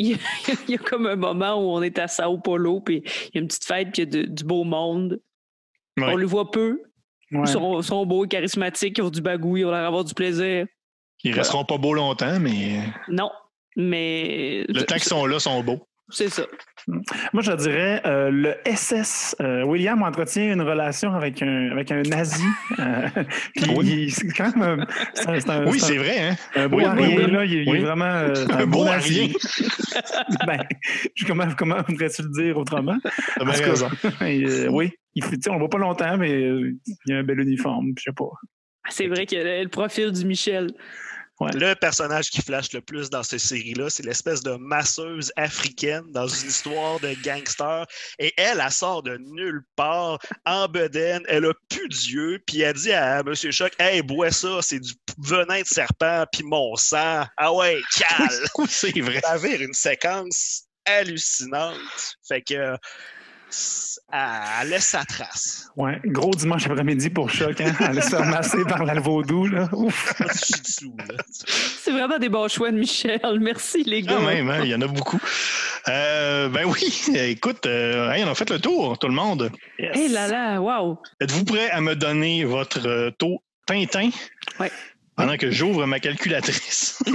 Speaker 5: Il y, a, [LAUGHS] il y a comme un moment où on est à Sao Paulo, puis il y a une petite fête, puis il y a de- du beau monde.
Speaker 2: Ouais.
Speaker 5: On le voit peu.
Speaker 3: Ouais.
Speaker 5: Ils sont, sont beaux charismatiques, ils ont du bagou, ils ont l'air d'avoir du plaisir.
Speaker 2: Ils resteront pas beaux longtemps, mais
Speaker 5: Non, mais
Speaker 2: le temps qu'ils sont là sont beaux.
Speaker 5: C'est ça.
Speaker 3: Moi, je dirais euh, le SS. Euh, William entretient une relation avec un, avec un nazi. Euh, [LAUGHS] puis
Speaker 2: Oui.
Speaker 3: il- c'est quand même un, c'est un- c'est un-
Speaker 2: Oui,
Speaker 3: c'est
Speaker 2: c'est vrai, hein?
Speaker 3: un, beau
Speaker 2: Oui,
Speaker 3: arien,
Speaker 2: oui, oui.
Speaker 3: là. Il, est vraiment euh, [LAUGHS]
Speaker 2: Un beau [LAUGHS]
Speaker 3: ben, je- comment comment voudrais-tu le dire autrement?
Speaker 2: T'as bien
Speaker 3: En tout cas,
Speaker 2: raison.
Speaker 3: Et, euh, oui, il fait, tu sais, on le voit pas longtemps, mais euh, il a un bel uniforme. Je sais pas.
Speaker 5: C'est vrai que le, le profil du Michel.
Speaker 4: Le personnage qui flash le plus dans cette série-là, c'est l'espèce de masseuse africaine dans une histoire de gangster. Et elle, elle sort de nulle part, en bedaine, elle a plus d'yeux, puis elle dit à M. Choc Hey, bois ça, c'est du venin de serpent, puis mon sang. Ah ouais, [LAUGHS] cale
Speaker 2: c'est vrai.
Speaker 4: Ça une séquence hallucinante. Fait que. Elle laisse sa trace.
Speaker 3: Ouais, gros dimanche après-midi pour choc, hein? Aller se faire masser par la vaudou, là. Ouf.
Speaker 5: C'est vraiment des bons choix de Michel. Merci, les gars.
Speaker 2: Quand même, hein, il y en a beaucoup. Euh, ben oui, écoute, euh, hey, on a fait le tour, tout le monde.
Speaker 3: Yes.
Speaker 5: Eh là là, wow!
Speaker 2: Êtes-vous prêt à me donner votre euh, taux Tintin? Pendant que j'ouvre ma calculatrice. [LAUGHS]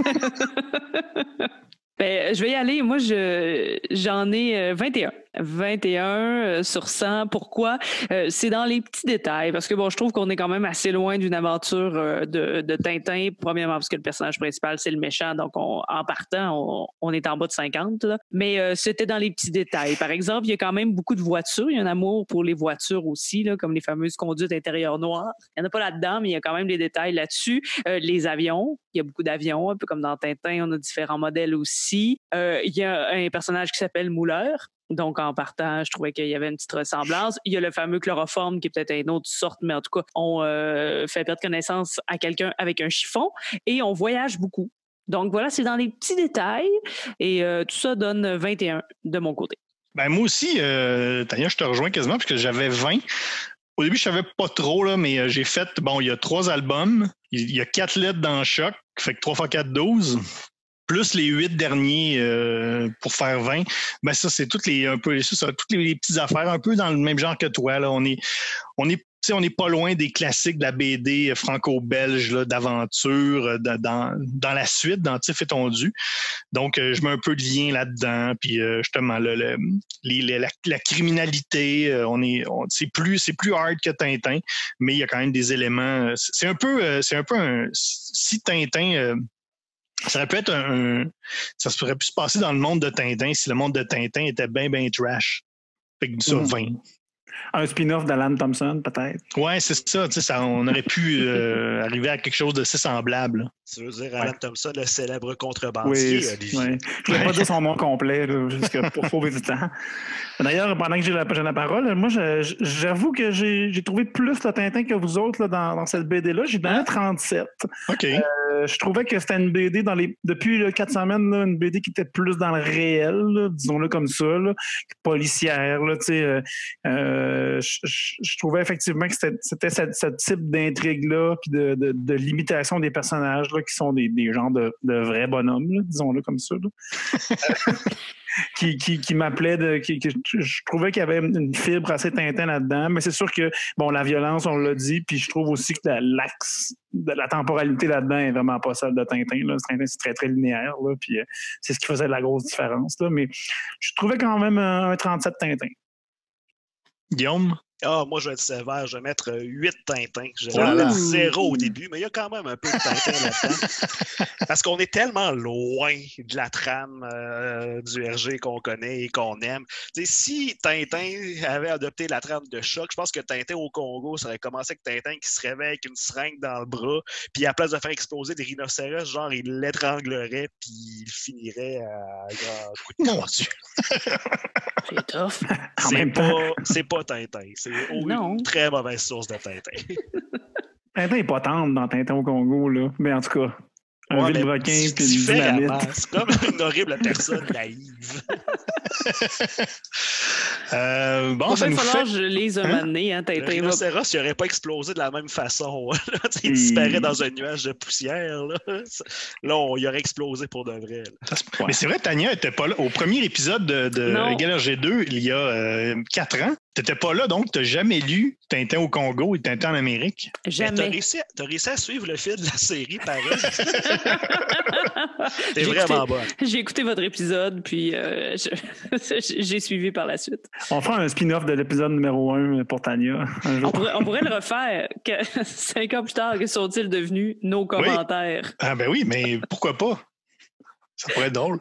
Speaker 5: Ben, je vais y aller. Moi, je, j'en ai euh, 21. 21 euh, sur 100. Pourquoi? Euh, c'est dans les petits détails, parce que bon, je trouve qu'on est quand même assez loin d'une aventure de, Tintin. Premièrement, parce que le personnage principal, c'est le méchant, donc on, en partant, on, on, est en bas de 50. Là. Mais c'était dans les petits détails. Par exemple, il y a quand même beaucoup de voitures. Il y a un amour pour les voitures aussi, là, comme les fameuses conduites intérieures noires. Il n'y en a pas là-dedans, mais il y a quand même des détails là-dessus. les avions, il y a beaucoup d'avions, un peu comme dans Tintin, on a différents modèles aussi. Il y a un personnage qui s'appelle Muller, donc, en partant, je trouvais qu'il y avait une petite ressemblance. Il y a le fameux chloroforme qui est peut-être une autre sorte, mais en tout cas, on euh, fait perdre connaissance à quelqu'un avec un chiffon et on voyage beaucoup. Donc, voilà, c'est dans les petits détails et euh, tout ça donne 21 de mon côté.
Speaker 2: Ben, moi aussi, euh, Tania, je te rejoins quasiment parce que j'avais 20. Au début, je savais pas trop, là, mais euh, j'ai fait, bon, il y a trois albums, il y a quatre lettres dans Choc, fait que 3 x 4, 12 plus les huit derniers euh, pour faire 20, ben ça, c'est toutes les un peu ça, toutes les, petites affaires, un peu dans le même genre que toi. Là. On est on est on n'est pas loin des classiques de la BD franco-belge d'aventure euh, dans, dans la suite, dans Tif et Tondu. Donc, euh, je mets un peu de lien là-dedans. Puis, justement, le, la, criminalité, on est, c'est plus, c'est plus hard que Tintin, mais il y a quand même des éléments. C'est un peu, c'est un peu un. Si Tintin ça aurait pu être un, Ça pourrait pu se passer dans le monde de Tintin si le monde de Tintin était bien, bien trash. Fait que sur 20.
Speaker 3: Un spin-off d'Alan Thompson, peut-être?
Speaker 2: Ouais, c'est ça, ça. On aurait pu euh, [LAUGHS] arriver à quelque chose de si semblable.
Speaker 4: Tu veux dire Alan Thompson, le célèbre contrebandier,
Speaker 3: oui, Olivier? Oui. Je ne vais pas dire son nom complet, là, pour sauver du temps. D'ailleurs, pendant que j'ai la, la, parole, moi, j'avoue que j'ai trouvé plus le Tintin que vous autres là, dans, dans, cette BD-là. J'ai donné 37.
Speaker 2: OK.
Speaker 3: Euh, je trouvais que c'était une BD dans les depuis là, quatre semaines, là, une BD qui était plus dans le réel, disons-le comme ça, là, policière. Là, euh, euh, je, trouvais effectivement que c'était ce, type d'intrigue-là, puis de, de, de, limitation des personnages là, qui sont des, des genres de, de vrais bonhommes, disons-le comme ça. [LAUGHS] qui, qui, qui m'appelait. Qui, je trouvais qu'il y avait une fibre assez Tintin là-dedans. Mais c'est sûr que, bon, la violence, on l'a dit, puis je trouve aussi que l'axe de la temporalité là-dedans est vraiment pas celle de Tintin. Là. Tintin, c'est très, très linéaire, là, puis euh, c'est ce qui faisait la grosse différence. Là. Mais je trouvais quand même un, un 37 Tintin.
Speaker 2: Guillaume?
Speaker 4: Ah, moi, je vais être sévère, je vais mettre 8 Tintins. Je vais mettre zéro au début, mais il y a quand même un peu de Tintin là-dedans. [LAUGHS] Parce qu'on est tellement loin de la trame euh, du RG qu'on connaît et qu'on aime. si Tintin avait adopté la trame de choc, je pense que Tintin au Congo, ça aurait commencé avec Tintin qui se réveille avec une seringue dans le bras, puis à place de faire exploser des rhinocéros, genre, il l'étranglerait, puis il finirait à coup de Mon [LAUGHS]
Speaker 5: C'est tough.
Speaker 4: C'est pas, pas Tintin c'est une très mauvaise source de Tintin. [LAUGHS]
Speaker 3: Tintin n'est pas tendre dans Tintin au Congo, là. Mais en tout cas, un ouais, vilebrequin puis une dynamite. [LAUGHS]
Speaker 4: C'est comme une horrible personne naïve. [LAUGHS]
Speaker 2: euh, bon,
Speaker 5: ça nous falloir que je lise un hein? moment donné. Hein,
Speaker 4: le rhinocéros, il n'aurait pas explosé de la même façon. il disparaît dans un nuage de poussière. Là, là on, il aurait explosé pour de vrai.
Speaker 2: Mais c'est vrai, Tania n'était pas là. Au premier épisode de, de G2, il y a euh, quatre ans, T'étais pas là, donc t'as jamais lu Tintin au Congo et Tintin en Amérique?
Speaker 5: Jamais.
Speaker 4: T'as réussi, as réussi à suivre le fil de la série, pareil. [LAUGHS] T'es vraiment bon.
Speaker 5: J'ai écouté votre épisode, puis euh, [LAUGHS] j'ai suivi par la suite.
Speaker 3: On fera un spin-off de l'épisode numéro 1 pour Tania.
Speaker 5: On pourrait, on pourrait, le refaire. [LAUGHS] cinq ans plus tard, que sont-ils devenus nos commentaires?
Speaker 2: Ah ben oui, mais pourquoi pas? Ça pourrait être drôle.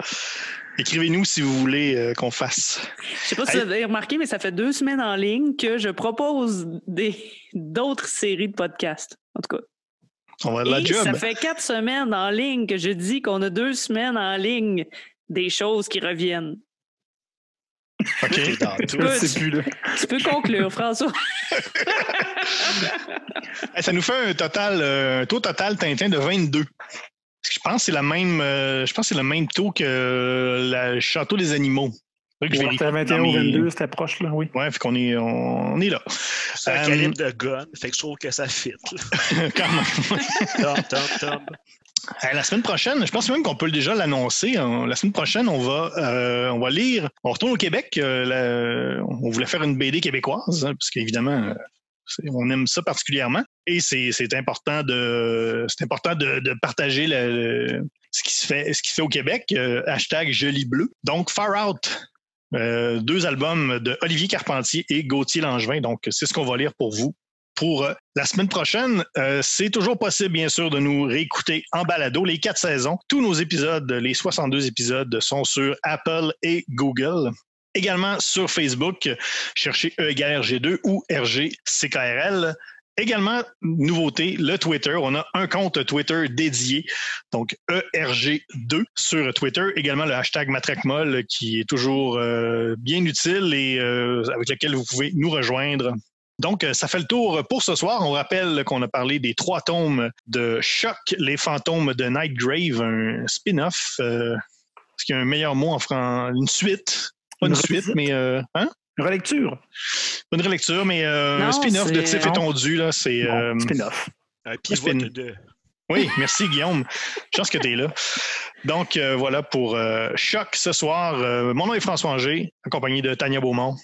Speaker 2: Écrivez-nous si vous voulez euh, qu'on fasse.
Speaker 5: Je sais pas si vous avez remarqué, mais ça fait deux semaines en ligne que je propose d'autres séries de podcasts. En tout cas.
Speaker 2: On va de la job.
Speaker 5: Ça fait quatre semaines en ligne que je dis qu'on a deux semaines en ligne des choses qui reviennent.
Speaker 2: OK.
Speaker 5: tu, peux, tu, peux, conclure, François. [LAUGHS]
Speaker 2: ça nous fait un total, euh, un taux total Tintin de 22. Je pense que c'est la même. Euh, je pense c'est le même taux que le Château des animaux.
Speaker 3: C'était 21 ou 22, c'était proche, là, oui.
Speaker 2: Ouais, fait qu'on est, on, est là.
Speaker 4: C'est un euh, calibre de gun, fait que je trouve que ça fit. [LAUGHS]
Speaker 2: Quand même. la semaine prochaine, je pense même qu'on peut déjà l'annoncer. La semaine prochaine, on va, euh, on va lire. On retourne au Québec. on voulait faire une BD québécoise, hein, parce qu'évidemment, on aime ça particulièrement. Et c'est important de c'est important de, partager ce qui se fait ce qui fait au Québec. Euh, hashtag joli bleu. Donc Far Out Euh, deux albums de Olivier Carpentier et Gauthier Langevin. Donc, c'est ce qu'on va lire pour vous. Pour euh, la semaine prochaine, c'est toujours possible, bien sûr, de nous réécouter en balado les quatre saisons. Tous nos épisodes, les 62 épisodes, sont sur Apple et Google. Également sur Facebook, cherchez E égale RG2 ou RGCKRL. Également, nouveauté, le Twitter. On a un compte Twitter dédié, donc ERG2 sur Twitter. Également le hashtag MatraqueMolle qui est toujours euh, bien utile et euh, avec lequel vous pouvez nous rejoindre. Donc, euh, ça fait le tour pour ce soir. On rappelle qu'on a parlé des trois tomes de Choc, les fantômes de Nightgrave, un spin-off. Est-ce qu'il y a un meilleur mot en français? Une suite? Pas une,
Speaker 3: Une
Speaker 2: suite, mais... euh, hein?
Speaker 3: Relecture.
Speaker 2: Pas une relecture, mais euh,
Speaker 5: Non,
Speaker 2: un spin-off de Tiff étendu. Là, c'est, euh,
Speaker 3: spin-off.
Speaker 4: Un de.
Speaker 2: Oui, merci Guillaume. Pense que tu es là. Donc euh, voilà pour euh, Choc ce soir. Euh, mon nom est François Angers, accompagné de Tania Beaumont.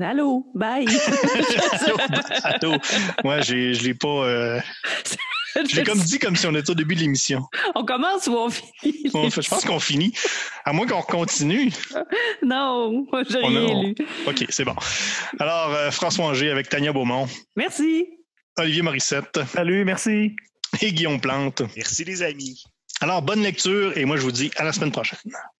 Speaker 5: Allô, bye. [LAUGHS]
Speaker 2: Allô. Moi, j'ai, je l'ai pas. [LAUGHS] je l'ai comme dit comme si on était au début de l'émission.
Speaker 5: On commence ou on finit?
Speaker 2: On- je pense qu'on finit. À moins qu'on continue.
Speaker 5: Non, j'ai
Speaker 2: a-
Speaker 5: rien
Speaker 2: on-
Speaker 5: lu.
Speaker 2: OK, c'est bon. Alors, euh, François Angers avec Tania Beaumont,
Speaker 5: Merci.
Speaker 2: Olivier Morissette
Speaker 3: Salut, merci.
Speaker 2: et Guillaume Plante.
Speaker 4: Merci, les amis.
Speaker 2: Alors, bonne lecture et moi, je vous dis à la semaine prochaine.